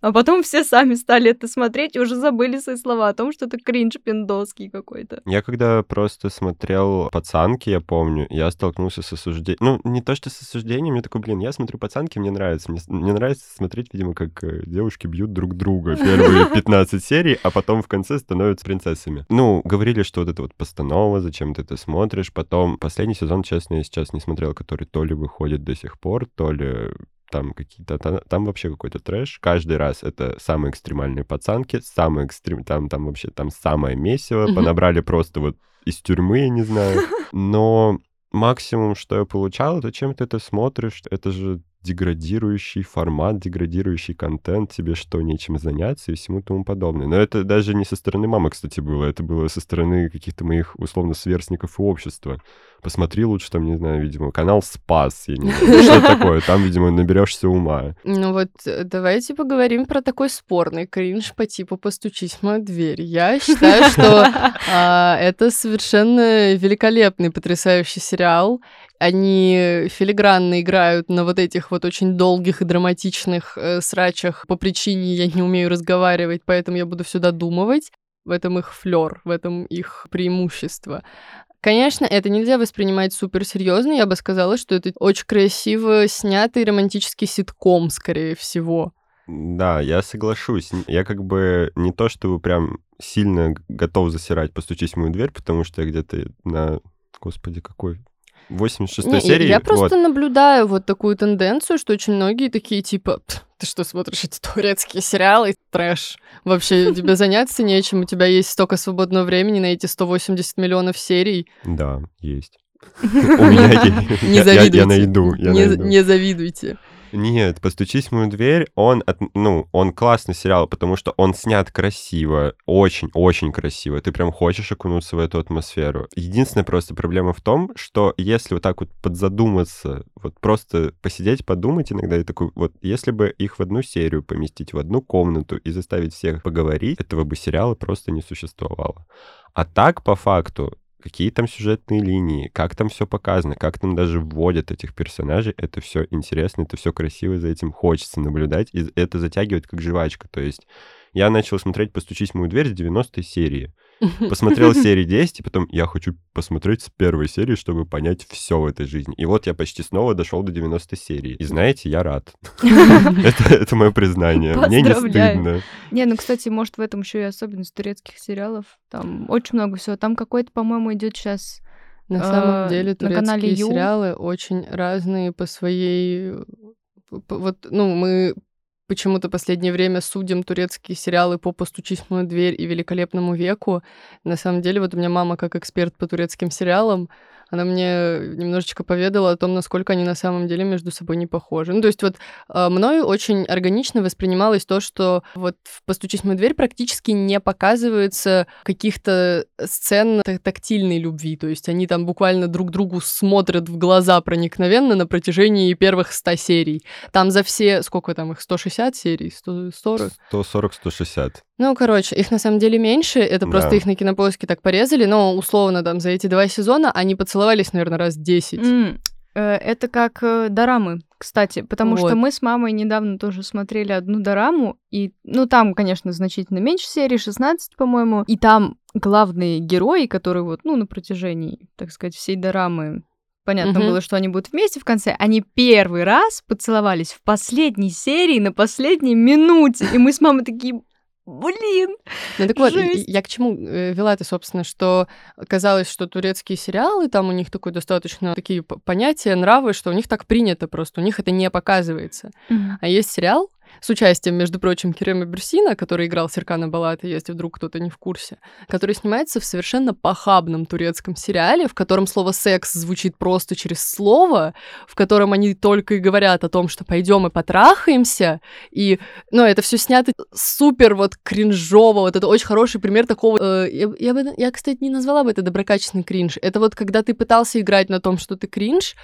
А потом все сами стали это смотреть и уже забыли свои слова о том, что это кринж пиндоский какой-то. Я когда просто смотрел «Пацанки», я помню, я столкнулся с осуждением. Ну, не то, что с осуждением, я такой, блин, я смотрю «Пацанки», мне нравится. Мне, мне нравится смотреть, видимо, как э, девушки бьют друг друга первые 15 серий, а потом в конце становятся принцессами. Ну, говорили, что вот это вот постанова, зачем ты это смотришь. Потом последний сезон, честно, я сейчас не смотрел, который то ли выходит до сих пор, то ли там какие-то, та- там, вообще какой-то трэш. Каждый раз это самые экстремальные пацанки, самые экстрем, там, там вообще там самое месиво, понабрали просто вот из тюрьмы, я не знаю. Но максимум, что я получал, это чем ты это смотришь, это же деградирующий формат, деградирующий контент, тебе что, нечем заняться и всему тому подобное. Но это даже не со стороны мамы, кстати, было, это было со стороны каких-то моих, условно, сверстников и общества. Посмотри лучше там, не знаю, видимо, канал «Спас», я не знаю, что такое, там, видимо, наберешься ума. Ну вот э, давайте поговорим про такой спорный кринж по типу «постучись в мою дверь». Я считаю, что а, это совершенно великолепный, потрясающий сериал. Они филигранно играют на вот этих вот очень долгих и драматичных э, срачах по причине «я не умею разговаривать, поэтому я буду все додумывать». В этом их флер, в этом их преимущество. Конечно, это нельзя воспринимать супер серьезно. Я бы сказала, что это очень красиво снятый романтический ситком, скорее всего. Да, я соглашусь. Я как бы не то, чтобы прям сильно готов засирать «Постучись в мою дверь», потому что я где-то на... Господи, какой? 86-й Не, серии. я вот. просто наблюдаю вот такую тенденцию, что очень многие такие типа, «Пф, ты что смотришь эти турецкие сериалы, трэш. Вообще тебе заняться нечем, у тебя есть столько свободного времени на эти 180 миллионов серий. Да, есть. У меня есть. Не завидуйте. Я найду. не завидуйте. Нет, «Постучись в мою дверь», он, от- ну, он классный сериал, потому что он снят красиво, очень-очень красиво. Ты прям хочешь окунуться в эту атмосферу. Единственная просто проблема в том, что если вот так вот подзадуматься, вот просто посидеть, подумать иногда, и такой, вот если бы их в одну серию поместить, в одну комнату и заставить всех поговорить, этого бы сериала просто не существовало. А так, по факту, какие там сюжетные линии, как там все показано, как там даже вводят этих персонажей, это все интересно, это все красиво, за этим хочется наблюдать, и это затягивает как жвачка. То есть я начал смотреть «Постучись в мою дверь» с 90 серии. Посмотрел серии 10, и потом я хочу посмотреть с первой серии, чтобы понять все в этой жизни. И вот я почти снова дошел до 90 серии. И знаете, я рад. Это это мое признание. Мне не Поздравляю. стыдно. Не, ну, кстати, может, в этом еще и особенность турецких сериалов. Там очень много всего. Там какой-то, по-моему, идет сейчас На самом А, деле на канале турецкие сериалы очень разные по своей... п- Вот, ну, мы почему-то последнее время судим турецкие сериалы по «Постучись в дверь» и «Великолепному веку». На самом деле, вот у меня мама как эксперт по турецким сериалам, она мне немножечко поведала о том, насколько они на самом деле между собой не похожи. Ну, то есть вот э, мною очень органично воспринималось то, что вот в «Постучись в мою дверь» практически не показывается каких-то сцен та- тактильной любви. То есть они там буквально друг другу смотрят в глаза проникновенно на протяжении первых 100 серий. Там за все, сколько там их, 160 серий, 140? 140-160. Ну, короче, их на самом деле меньше, это просто Да. их на кинопоиске так порезали, но условно там за эти два сезона они поцеловались, наверное, раз 10. М, э, Это как э, дорамы, кстати, потому Вот. что мы с мамой недавно тоже смотрели одну дораму, и, ну, там, конечно, значительно меньше серий, 16, по-моему, и там главные герои, которые вот, ну, на протяжении, так сказать, всей дорамы Понятно Мгм. было, что они будут вместе в конце. Они первый раз поцеловались в последней серии на последней минуте. И мы с мамой такие, блин. Ну так вот, Жесть. я к чему э, вела это, собственно, что казалось, что турецкие сериалы, там у них такое достаточно такие понятия, нравы, что у них так принято просто, у них это не показывается. А есть сериал с участием, между прочим, Керема Берсина, который играл Серкана Балата, если вдруг кто-то не в курсе, который снимается в совершенно похабном турецком сериале, в котором слово «секс» звучит просто через слово, в котором они только и говорят о том, что пойдем и потрахаемся, и, ну, это все снято супер вот кринжово, вот это очень хороший пример такого, э, я, я, бы, я, кстати, не назвала бы это доброкачественный кринж, это вот когда ты пытался играть на том, что ты кринж,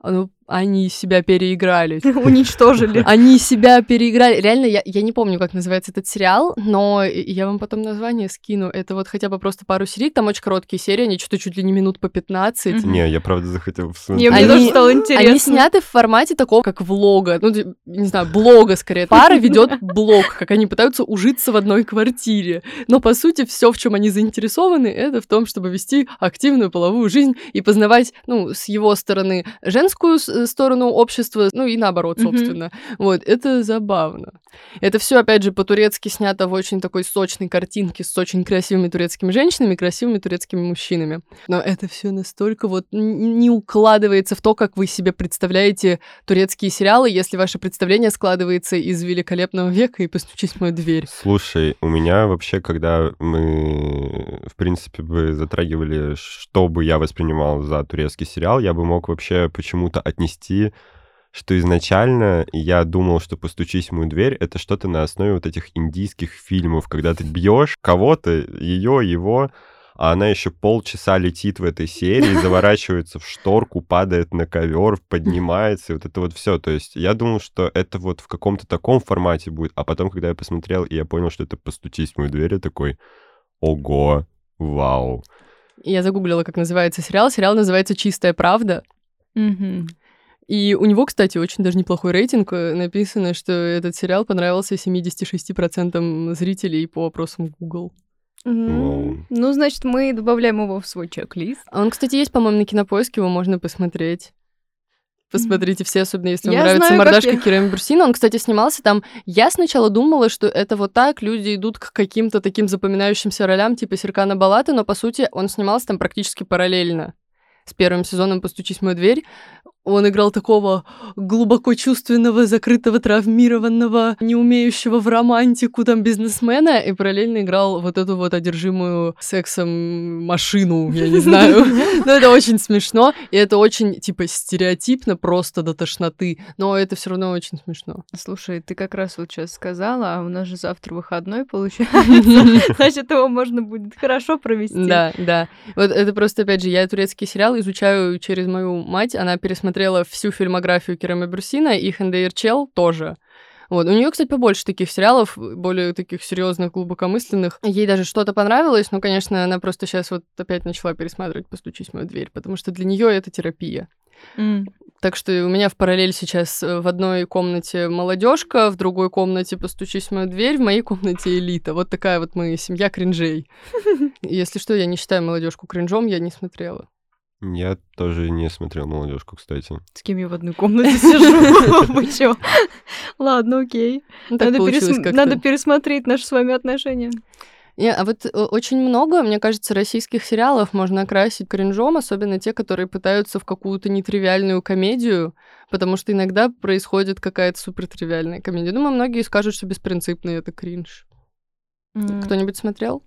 а ну, они себя переиграли. Уничтожили. Они себя переиграли. Реально, я, я не помню, как называется этот сериал, но я вам потом название скину. Это вот хотя бы просто пару серий. Там очень короткие серии, они что-то чуть ли не минут по 15. Мгм. Не, я правда захотел Не, посмотреть. мне Они- тоже стало интересно. Они сняты в формате такого, как влога. Ну, не знаю, блога скорее. Пара ведет блог, как они пытаются ужиться в одной квартире. Но, по сути, все, в чем они заинтересованы, это в том, чтобы вести активную половую жизнь и познавать, ну, с его стороны женскую сторону общества, ну и наоборот, собственно. Вот, это забавно. Это все, опять же, по-турецки снято в очень такой сочной картинке с очень красивыми турецкими женщинами и красивыми турецкими мужчинами. Но это все настолько вот не укладывается в то, как вы себе представляете турецкие сериалы, если ваше представление складывается из великолепного века и постучись в мою дверь. Слушай, у меня вообще, когда мы, в принципе, бы затрагивали, что бы я воспринимал за турецкий сериал, я бы мог вообще почему-то отнести, что изначально я думал, что «Постучись в мою дверь» — это что-то на основе вот этих индийских фильмов, когда ты бьешь кого-то, ее, его, а она еще полчаса летит в этой серии, заворачивается в шторку, падает на ковер, поднимается, и вот это вот все. То есть я думал, что это вот в каком-то таком формате будет, а потом, когда я посмотрел, и я понял, что это «Постучись в мою дверь», я такой, ого, вау. Я загуглила, как называется сериал. Сериал называется «Чистая правда». Мгм. И у него, кстати, очень даже неплохой рейтинг. Э, Написано, что этот сериал понравился 76% зрителей по опросам Google. М, Вау. Ну, значит, мы добавляем его в свой чек-лист. А он, кстати, есть, по-моему, на кинопоиске, его можно посмотреть. Посмотрите все, особенно если вам Я нравится знаю, мордашка я- Кирема Брусина. Он, кстати, снимался там. Я сначала думала, что это вот так, люди идут к каким-то таким запоминающимся ролям, типа Серкана Балаты, но, по сути, он снимался там практически параллельно с первым сезоном «Постучись в мою дверь». Он играл такого глубоко чувственного, закрытого, травмированного, не умеющего в романтику там бизнесмена, и параллельно играл вот эту вот одержимую сексом машину, я не знаю. Но это очень смешно, и это очень, типа, стереотипно просто до тошноты, но это все равно очень смешно. Слушай, ты как раз вот сейчас сказала, а у нас же завтра выходной получается. Значит, его можно будет хорошо провести. Да, да. Вот это просто, опять же, я турецкий сериал изучаю через мою мать. Она пересмотрела всю фильмографию Керема Брусина и Хендеир Чел тоже. Вот. У нее, кстати, побольше таких сериалов, более таких серьезных, глубокомысленных. Ей даже что-то понравилось, но, конечно, она просто сейчас вот опять начала пересматривать «Постучись в мою дверь», потому что для нее это терапия. М. Так что у меня в параллель сейчас э, в одной комнате молодежка, в другой комнате постучись в мою дверь, в моей комнате элита. Вот такая вот мы семья кринжей. Если что, я не считаю молодежку кринжом, я не смотрела. Я тоже не смотрел молодежку, кстати. С кем я в одной комнате сижу? Вы чё? Ладно, окей. Ну, Надо, пересмотреть наши с вами отношения. Не, а вот э, очень много, мне кажется, российских сериалов можно окрасить кринжом, особенно те, которые пытаются в какую-то нетривиальную комедию, потому что иногда происходит какая-то супертривиальная комедия. Думаю, многие скажут, что беспринципный это кринж. М, Кто-нибудь смотрел?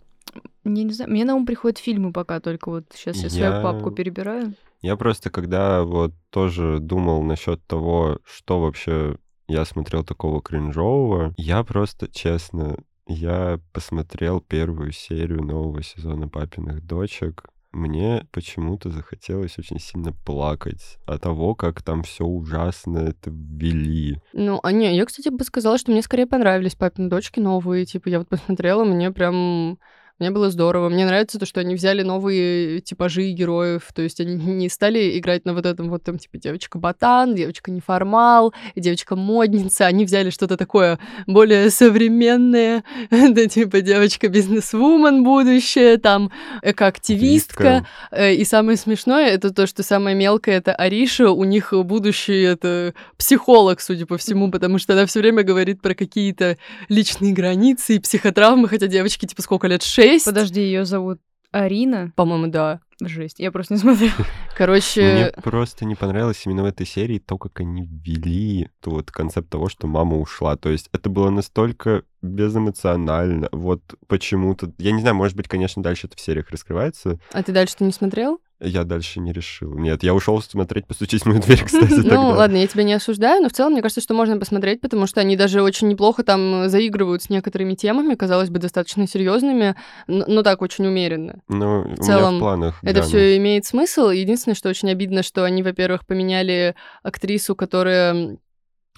Я не знаю, мне на ум приходят фильмы пока только вот сейчас я свою Я- папку перебираю. Я просто когда вот тоже думал насчет того, что вообще я смотрел такого кринжового, я просто, честно, я посмотрел первую серию нового сезона «Папиных дочек», мне почему-то захотелось очень сильно плакать от того, как там все ужасно это ввели. Ну, а не, я, кстати, бы сказала, что мне скорее понравились папины дочки новые. Типа, я вот посмотрела, мне прям... Мне было здорово. Мне нравится то, что они взяли новые типажи героев. То есть они не стали играть на вот этом вот там, типа, девочка-ботан, девочка-неформал, девочка-модница. Они взяли что-то такое более современное. Да, типа, девочка-бизнесвумен будущее, там, экоактивистка. Э, И самое смешное, это то, что самое мелкое, это Ариша, у них будущий это психолог, судя по всему, потому что она все время говорит про какие-то личные границы и психотравмы, хотя девочке типа сколько лет? Шесть? Подожди, ее зовут Арина. По-моему, да. Жесть, я просто не смотрела. Мне Короче, просто не понравилось именно в этой серии то, как они ввели ту вот концепт того, что мама ушла. То есть это было настолько безэмоционально. Вот почему-то... Я не знаю, может быть, конечно, дальше это в сериях раскрывается. а ты дальше-то не смотрел? Я дальше не решил. Нет, я ушел смотреть «Постучись в мою дверь», кстати, Ну, тогда. ладно, я тебя не осуждаю, но в целом, мне кажется, что можно посмотреть, потому что они даже очень неплохо там заигрывают с некоторыми темами, казалось бы, достаточно серьезными, но, так очень умеренно. Ну, у меня целом в планах, Это да, все имеет смысл. Единственное, что очень обидно, что они, во-первых, поменяли актрису, которая,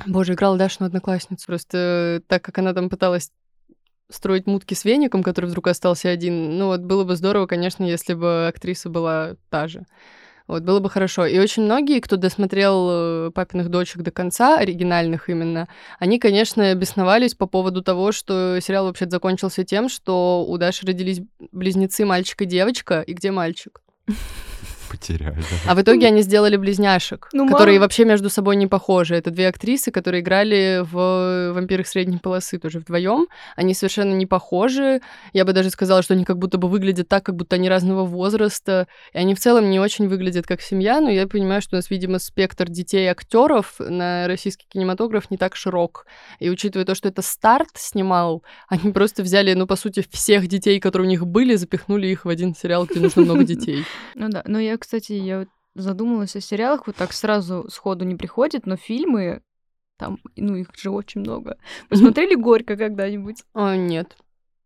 боже, играла Дашину одноклассницу. Просто так как она там пыталась строить мутки с веником, который вдруг остался один. Ну вот было бы здорово, конечно, если бы актриса была та же. Вот, было бы хорошо. И очень многие, кто досмотрел э, «Папиных дочек» до конца, оригинальных именно, они, конечно, бесновались по поводу того, что сериал вообще закончился тем, что у Даши родились близнецы мальчик и девочка, и где мальчик? Потеряли. А в итоге они сделали близняшек, Ну, которые мало. вообще между собой не похожи. Это две актрисы, которые играли в «Вампирах средней полосы» тоже вдвоем. Они совершенно не похожи. Я бы даже сказала, что они как будто бы выглядят так, как будто они разного возраста. И они в целом не очень выглядят как семья, но я понимаю, что у нас, видимо, спектр детей актеров на российский кинематограф не так широк. И учитывая то, что это старт снимал, они просто взяли, ну, по сути, всех детей, которые у них были, запихнули их в один сериал, где нужно много детей. Ну да, но я, кстати, я задумалась о сериалах, вот так сразу сходу не приходит, но фильмы, там, ну, их же очень много. Вы смотрели «Горько» когда-нибудь? О, нет.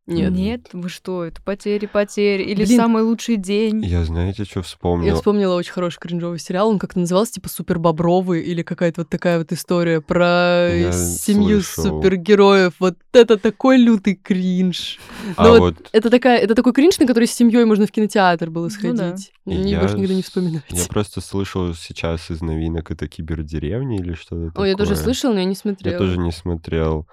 Нет. Нет, вы что, это потери, потери, или Блин. самый лучший день. Я знаете, что Я вспомнил? вспомнила очень хороший кринжовый сериал. Он как-то назывался, типа, Супер Бобровый или какая-то вот такая вот история про Я семью слышал. супергероев. Вот это такой лютый кринж. А Ну вот Это, такая, это такой кринж, на который с семьей можно в кинотеатр было Ну сходить. да. Не Я больше никогда не вспоминать. я просто слышал сейчас из новинок это кибердеревня или что-то такое. Ой, я тоже слышала, но я не смотрела. Я тоже не смотрел.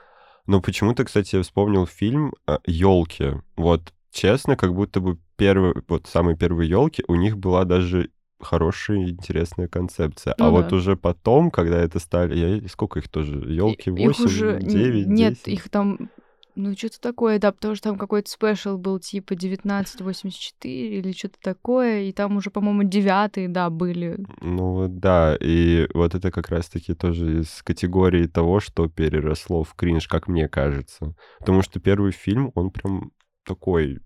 Но почему-то, кстати, я вспомнил фильм Елки. Вот честно, как будто бы первый, вот самые первые елки, у них была даже хорошая, интересная концепция. а Ну вот да. уже потом, когда это стали, я сколько их тоже? Елки И- их 8, уже... 9, Нет, 10? их там Ну, что-то такое, да, потому что там какой-то спешл был типа 1984 или что-то такое, и там уже, по-моему, девятые, да, были. Ну да, и вот это как раз-таки тоже из категории того, что переросло в кринж, как мне кажется. Потому что первый фильм, он прям такой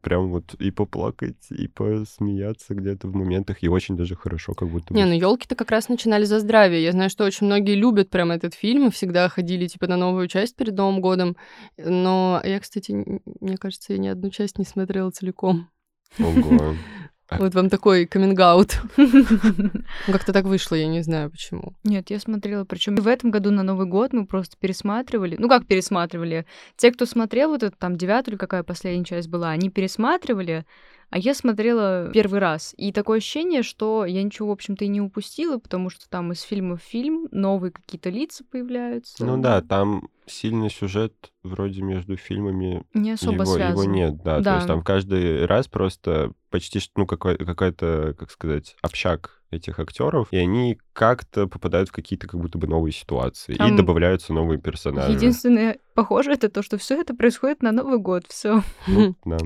прям вот и поплакать, и посмеяться где-то в моментах, и очень даже хорошо как будто бы. Не, ну елки-то как раз начинали за здравие. Я знаю, что очень многие любят прям этот фильм и всегда ходили типа на новую часть перед Новым годом. Но я, кстати, мне кажется, я ни одну часть не смотрела целиком. Ого. Вот вам такой каминг-аут. Как-то так вышло, я не знаю почему. Нет, я смотрела. Причем в этом году на Новый год мы просто пересматривали. Ну, как пересматривали? Те, кто смотрел вот эту там девятую или какая последняя часть была, они пересматривали, а я смотрела первый раз. И такое ощущение, что я ничего, в общем-то, и не упустила, потому что там из фильма в фильм новые какие-то лица появляются. Ну да, там сильный сюжет вроде между фильмами не особо его, связан. его нет, да. Да. То есть там каждый раз просто почти ну, какой, какой-то, как сказать, общак этих актеров, и они как-то попадают в какие-то как будто бы новые ситуации, и Там добавляются новые персонажи. Единственное похоже это то, что все это происходит на Новый год. Все. Ну, да.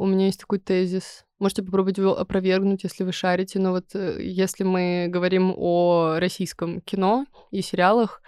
У меня есть такой тезис. Можете попробовать его опровергнуть, если вы шарите. Но вот э, если мы говорим о российском кино и сериалах,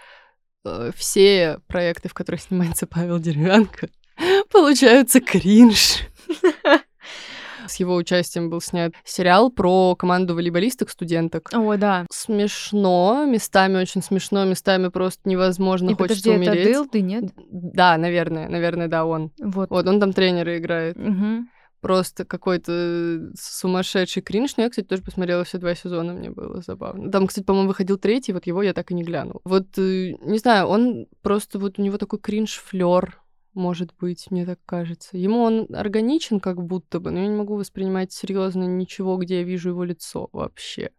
э, все проекты, в которых снимается Павел Деревянко, получаются кринж. С его участием был снят сериал про команду волейболисток-студенток. О, да. Смешно, местами очень смешно, местами просто невозможно, И хочется подожди, это умереть. Дылды, нет? Да, наверное, наверное, да, он. Вот. Вот, он там тренера играет. Мгм. Просто какой-то сумасшедший кринж. Но я, кстати, тоже посмотрела все два сезона, мне было забавно. Там, кстати, по-моему, выходил третий, вот его я так и не глянул. Вот, э, не знаю, он просто, вот у него такой кринж-флер, может быть, мне так кажется. Ему он органичен как будто бы, но я не могу воспринимать серьезно ничего, где я вижу его лицо вообще.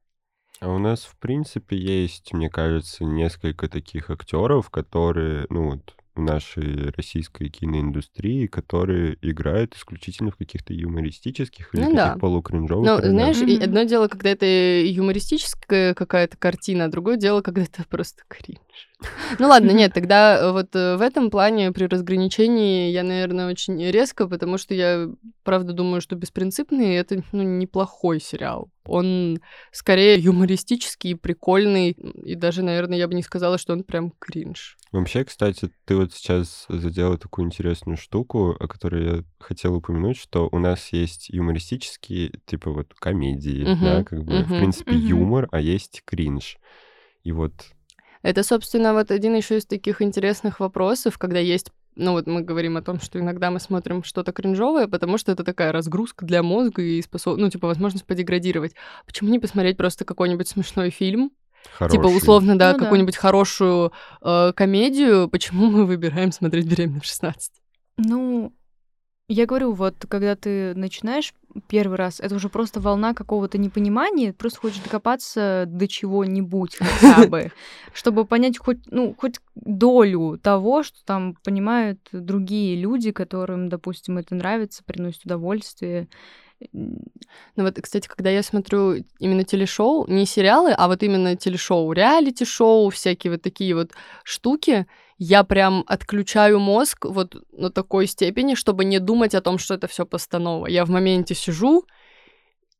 А у нас, в принципе, есть, мне кажется, несколько таких актеров, которые, ну вот, нашей российской киноиндустрии, которые играют исключительно в каких-то юмористических или Ну каких да. полукринжовых Ну, знаешь, Мгм. одно дело, когда это юмористическая какая-то картина, а другое дело, когда это просто кринж. Ну ладно, нет, тогда э, вот э, в этом плане при разграничении я, наверное, очень резко, потому что я, правда, думаю, что «Беспринципный» — это ну, неплохой сериал. Он скорее юмористический, прикольный, и даже, наверное, я бы не сказала, что он прям кринж. Вообще, кстати, ты вот сейчас задела такую интересную штуку, о которой я хотел упомянуть, что у нас есть юмористические, типа вот комедии, Мгм, да, как бы, в мгм. принципе, Мгм. юмор, а есть кринж. И вот Это, собственно, вот один еще из таких интересных вопросов, когда есть ну вот мы говорим о том, что иногда мы смотрим что-то кринжовое, потому что это такая разгрузка для мозга и способ... ну, типа, возможность подеградировать. Почему не посмотреть просто какой-нибудь смешной фильм? хороший. Типа, условно, да, Ну да. какую-нибудь хорошую э, комедию. Почему мы выбираем смотреть «Беременна в 16»? Ну, я говорю, вот когда ты начинаешь первый раз, это уже просто волна какого-то непонимания, ты просто хочешь докопаться до чего-нибудь хотя бы, чтобы понять хоть, ну, хоть долю того, что там понимают другие люди, которым, допустим, это нравится, приносит удовольствие. Ну вот, кстати, когда я смотрю именно телешоу, не сериалы, а вот именно телешоу, реалити-шоу, всякие вот такие вот штуки, я прям отключаю мозг вот на такой степени, чтобы не думать о том, что это все постанова. Я в моменте сижу,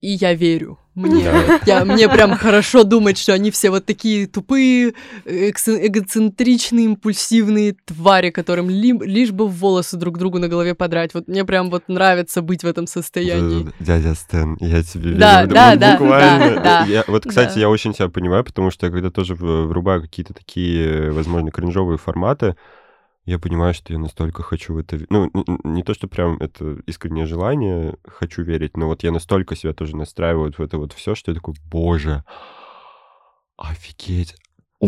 и я верю. Мне, Да. я, мне прям хорошо думать, что они все вот такие тупые, эгоцентричные, импульсивные твари, которым ли- лишь бы волосы друг другу на голове подрать. Вот мне прям вот нравится быть в этом состоянии. Да-да-да, Дядя Стэн, я тебе верю. Да, да, да, буквально. да, да. Я- вот, кстати, Да. я очень тебя понимаю, потому что я когда тоже врубаю какие-то такие, возможно, кринжовые форматы, я понимаю, что я настолько хочу в это... Ну, не то, что прям это искреннее желание, хочу верить, но вот я настолько себя тоже настраиваю в это вот все, что я такой, боже, офигеть.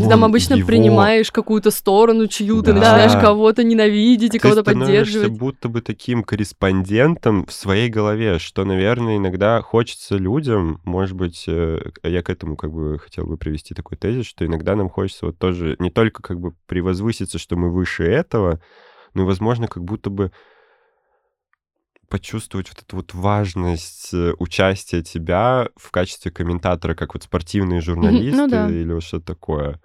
Ты там обычно его- принимаешь какую-то сторону чью-то, Да. начинаешь кого-то ненавидеть и кого-то поддерживать. будто бы таким корреспондентом в своей голове, что, наверное, иногда хочется людям, может быть, э, я к этому как бы хотел бы привести такой тезис, что иногда нам хочется вот тоже не только как бы превозвыситься, что мы выше этого, но и, возможно, как будто бы почувствовать вот эту вот важность э, участия тебя в качестве комментатора, как вот спортивные журналисты ну да. или вот что-то такое.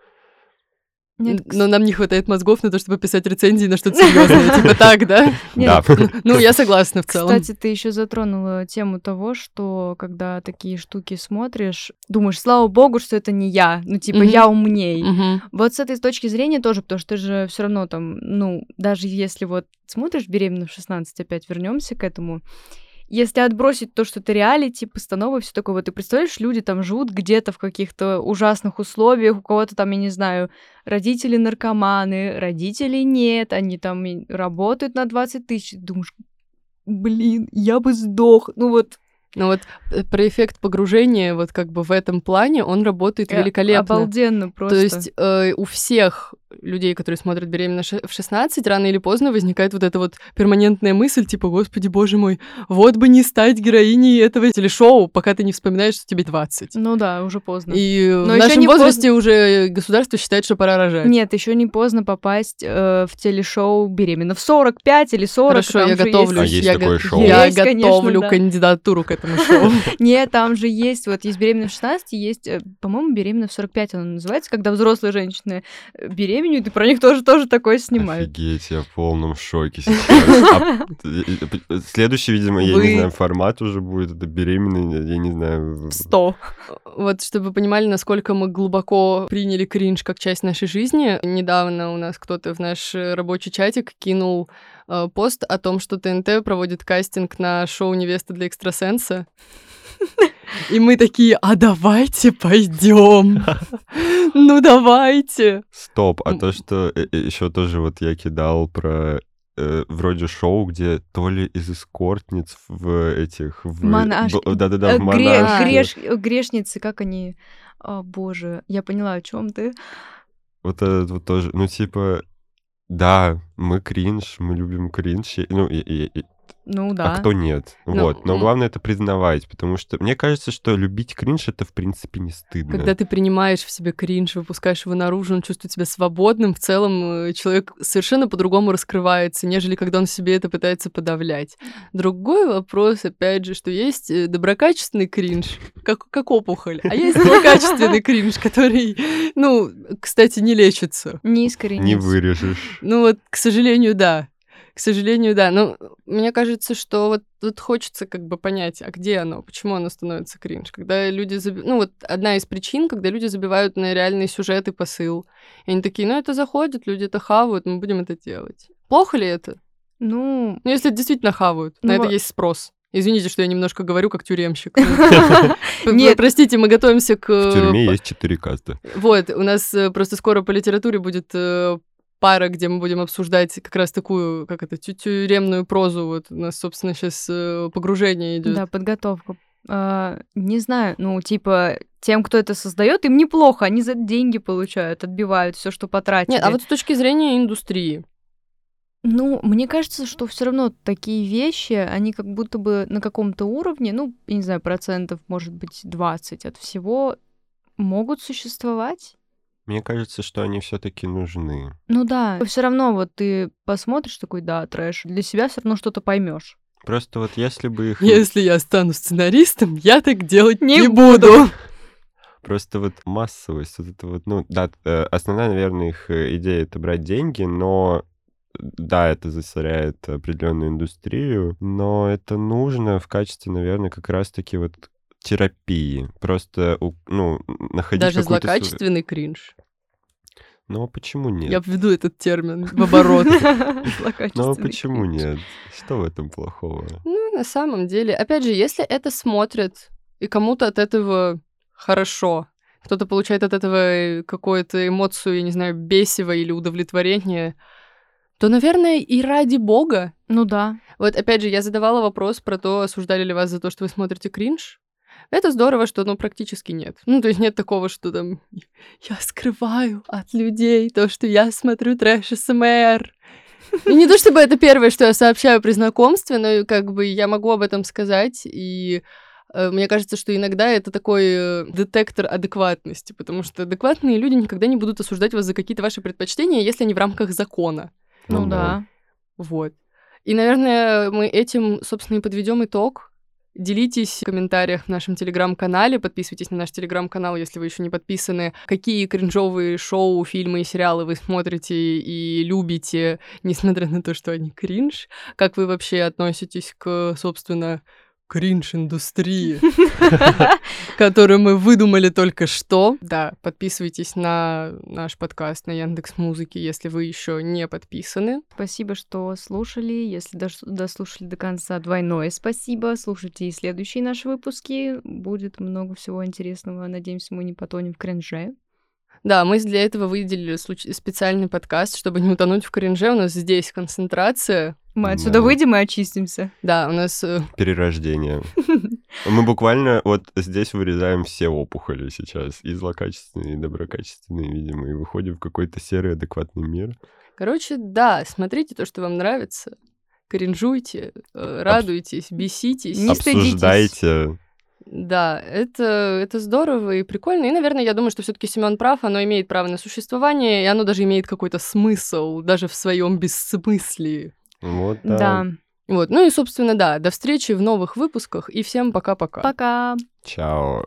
Нет, Но нам не хватает мозгов на то, чтобы писать рецензии на что-то серьезное. Типа так, да? Нет, Да. Ну, я согласна в целом. Кстати, ты еще затронула тему того, что когда такие штуки смотришь, думаешь, слава богу, что это не я, ну типа я умней. Вот с этой точки зрения тоже, потому что ты же все равно там, ну, даже если вот смотришь беременна в 16, опять вернемся к этому, если отбросить то, что это реалити, постановы, все такое, вот ты представляешь, люди там живут где-то в каких-то ужасных условиях, у кого-то там, я не знаю, родители наркоманы, родителей нет, они там работают на 20 тысяч, думаешь, блин, я бы сдох, ну вот Ну вот э, про эффект погружения, вот как бы в этом плане, он работает э, великолепно. обалденно просто. То есть э, у всех людей, которые смотрят «Беременна в 16», рано или поздно возникает вот эта вот перманентная мысль, типа, господи, боже мой, вот бы не стать героиней этого телешоу, пока ты не вспоминаешь, что тебе 20. ну да, уже поздно. И Но в нашем не возрасте уже государство считает, что пора рожать. Нет, еще не поздно попасть э, в телешоу беременна в 45 или 40. Хорошо, я же готовлюсь. А есть я такое го- шоу? Я Есть, конечно, готовлю да. кандидатуру к этому шоу. Нет, там же есть, вот есть беременна в 16, есть, э, по-моему, беременна в 45 она называется, когда взрослые женщины э, беременеют, и про них тоже, тоже такое снимают. Офигеть, я в полном шоке сейчас. А, Следующий, видимо, я Вы- не знаю, формат уже будет, это беременный, я не знаю. 100. Вот, чтобы вы понимали, насколько мы глубоко приняли кринж как часть нашей жизни, недавно у нас кто-то в наш э, рабочий чатик кинул э, пост о том, что ТНТ проводит кастинг на шоу «Невеста для экстрасенса». И мы такие, а давайте пойдем. Ну давайте. Стоп, а то, что еще тоже вот я кидал про э, вроде шоу, где то ли из эскортниц в этих... в- Монашки. Да-да-да, Э, в монашки. греш- э, грешницы, как они... О, боже, я поняла, о чем ты. Вот это вот тоже, ну, типа, да, мы кринж, мы любим кринж, ну, и, и- и- Ну да. а кто нет? Ну, вот, но м. главное это признавать, потому что мне кажется, что любить кринж это в принципе не стыдно. Когда ты принимаешь в себе кринж, выпускаешь его наружу, он чувствует себя свободным, в целом э, человек совершенно по-другому раскрывается, нежели когда он себе это пытается подавлять. Другой вопрос, опять же, что есть э, доброкачественный кринж, как, как опухоль, а есть злокачественный кринж, который, ну, кстати, не лечится. Не искренне. Не вырежешь. Ну вот, к сожалению, да. К сожалению, да. Но мне кажется, что вот тут хочется как бы понять, а где оно, почему оно становится кринж. Когда люди... заби- Ну вот одна из причин, когда люди забивают на реальный сюжет и посыл. И они такие, ну это заходит, люди это хавают, мы будем это делать. Плохо ли это? Ну, Ну если действительно хавают, на Ну, это во- есть спрос. Извините, что я немножко говорю как тюремщик. Нет. Простите, мы готовимся к... В тюрьме есть четыре каста. вот, у нас э, просто скоро по литературе будет э, пара, где мы будем обсуждать как раз такую, как это, тю- тюремную прозу. Вот у нас, собственно, сейчас погружение идет. да, подготовка. А, не знаю, ну, типа, тем, кто это создает, им неплохо, они за деньги получают, отбивают все, что потратили. Нет, а вот с точки зрения индустрии. Ну, мне кажется, что все равно такие вещи, они как будто бы на каком-то уровне, ну, я не знаю, процентов, может быть, 20 от всего могут существовать. Мне кажется, что они все-таки нужны. Ну да, все равно вот ты посмотришь такой, да, трэш, для себя все равно что-то поймешь. Просто вот если бы их... Если я стану сценаристом, я так делать Не не, буду. Просто вот массовость, вот это вот, ну, да, э, основная, наверное, их э, идея — это брать деньги, но да, это засоряет определенную индустрию, но это нужно в качестве, наверное, как раз-таки вот терапии. Просто, ну, находить Даже злокачественный кринж. Ну, а почему нет? Я введу этот термин в оборот. Ну, а почему нет? Что в этом плохого? Ну, на самом деле, опять же, если это смотрят, и кому-то от этого хорошо, кто-то получает от этого э, какую-то эмоцию, я не знаю, бесива или удовлетворение, то, наверное, и ради бога. Ну да. Вот, опять же, я задавала вопрос про то, осуждали ли вас за то, что вы смотрите кринж. Это здорово, что, ну, практически нет. Ну, то есть нет такого, что там я скрываю от людей то, что я смотрю трэш СМР. И не то чтобы это первое, что я сообщаю при знакомстве, но как бы я могу об этом сказать, и э, мне кажется, что иногда это такой э, детектор адекватности, потому что адекватные люди никогда не будут осуждать вас за какие-то ваши предпочтения, если они в рамках закона. Ну, Ну да. Вот. И, наверное, мы этим, собственно, и подведем итог Делитесь в комментариях в нашем телеграм-канале, подписывайтесь на наш телеграм-канал, если вы еще не подписаны. Какие кринжовые шоу, фильмы и сериалы вы смотрите и любите, несмотря на то, что они кринж? Как вы вообще относитесь к, собственно, кринж-индустрии, которую мы выдумали только что. Да, подписывайтесь на наш подкаст на Яндекс Музыке, если вы еще не подписаны. Спасибо, что слушали. Если дослушали до конца, двойное спасибо. Слушайте и следующие наши выпуски. Будет много всего интересного. Надеемся, мы не потонем в кринже. Да, мы для этого выделили специальный подкаст, чтобы не утонуть в кринже. У нас здесь концентрация. Мы отсюда да. выйдем и очистимся. Да, у нас... Э, Перерождение. Мы буквально вот здесь вырезаем все опухоли сейчас. И злокачественные, и доброкачественные, видимо, и выходим в какой-то серый адекватный мир. Короче, да, смотрите то, что вам нравится. Кринжуйте, э, радуйтесь, беситесь. Не Обсуждайте. Да, это, это здорово и прикольно. И, наверное, я думаю, что все-таки Семен прав, оно имеет право на существование, и оно даже имеет какой-то смысл, даже в своем бессмыслии. Вот, да. да. Вот, ну и, собственно, да, до встречи в новых выпусках, и всем пока-пока. Пока. Чао.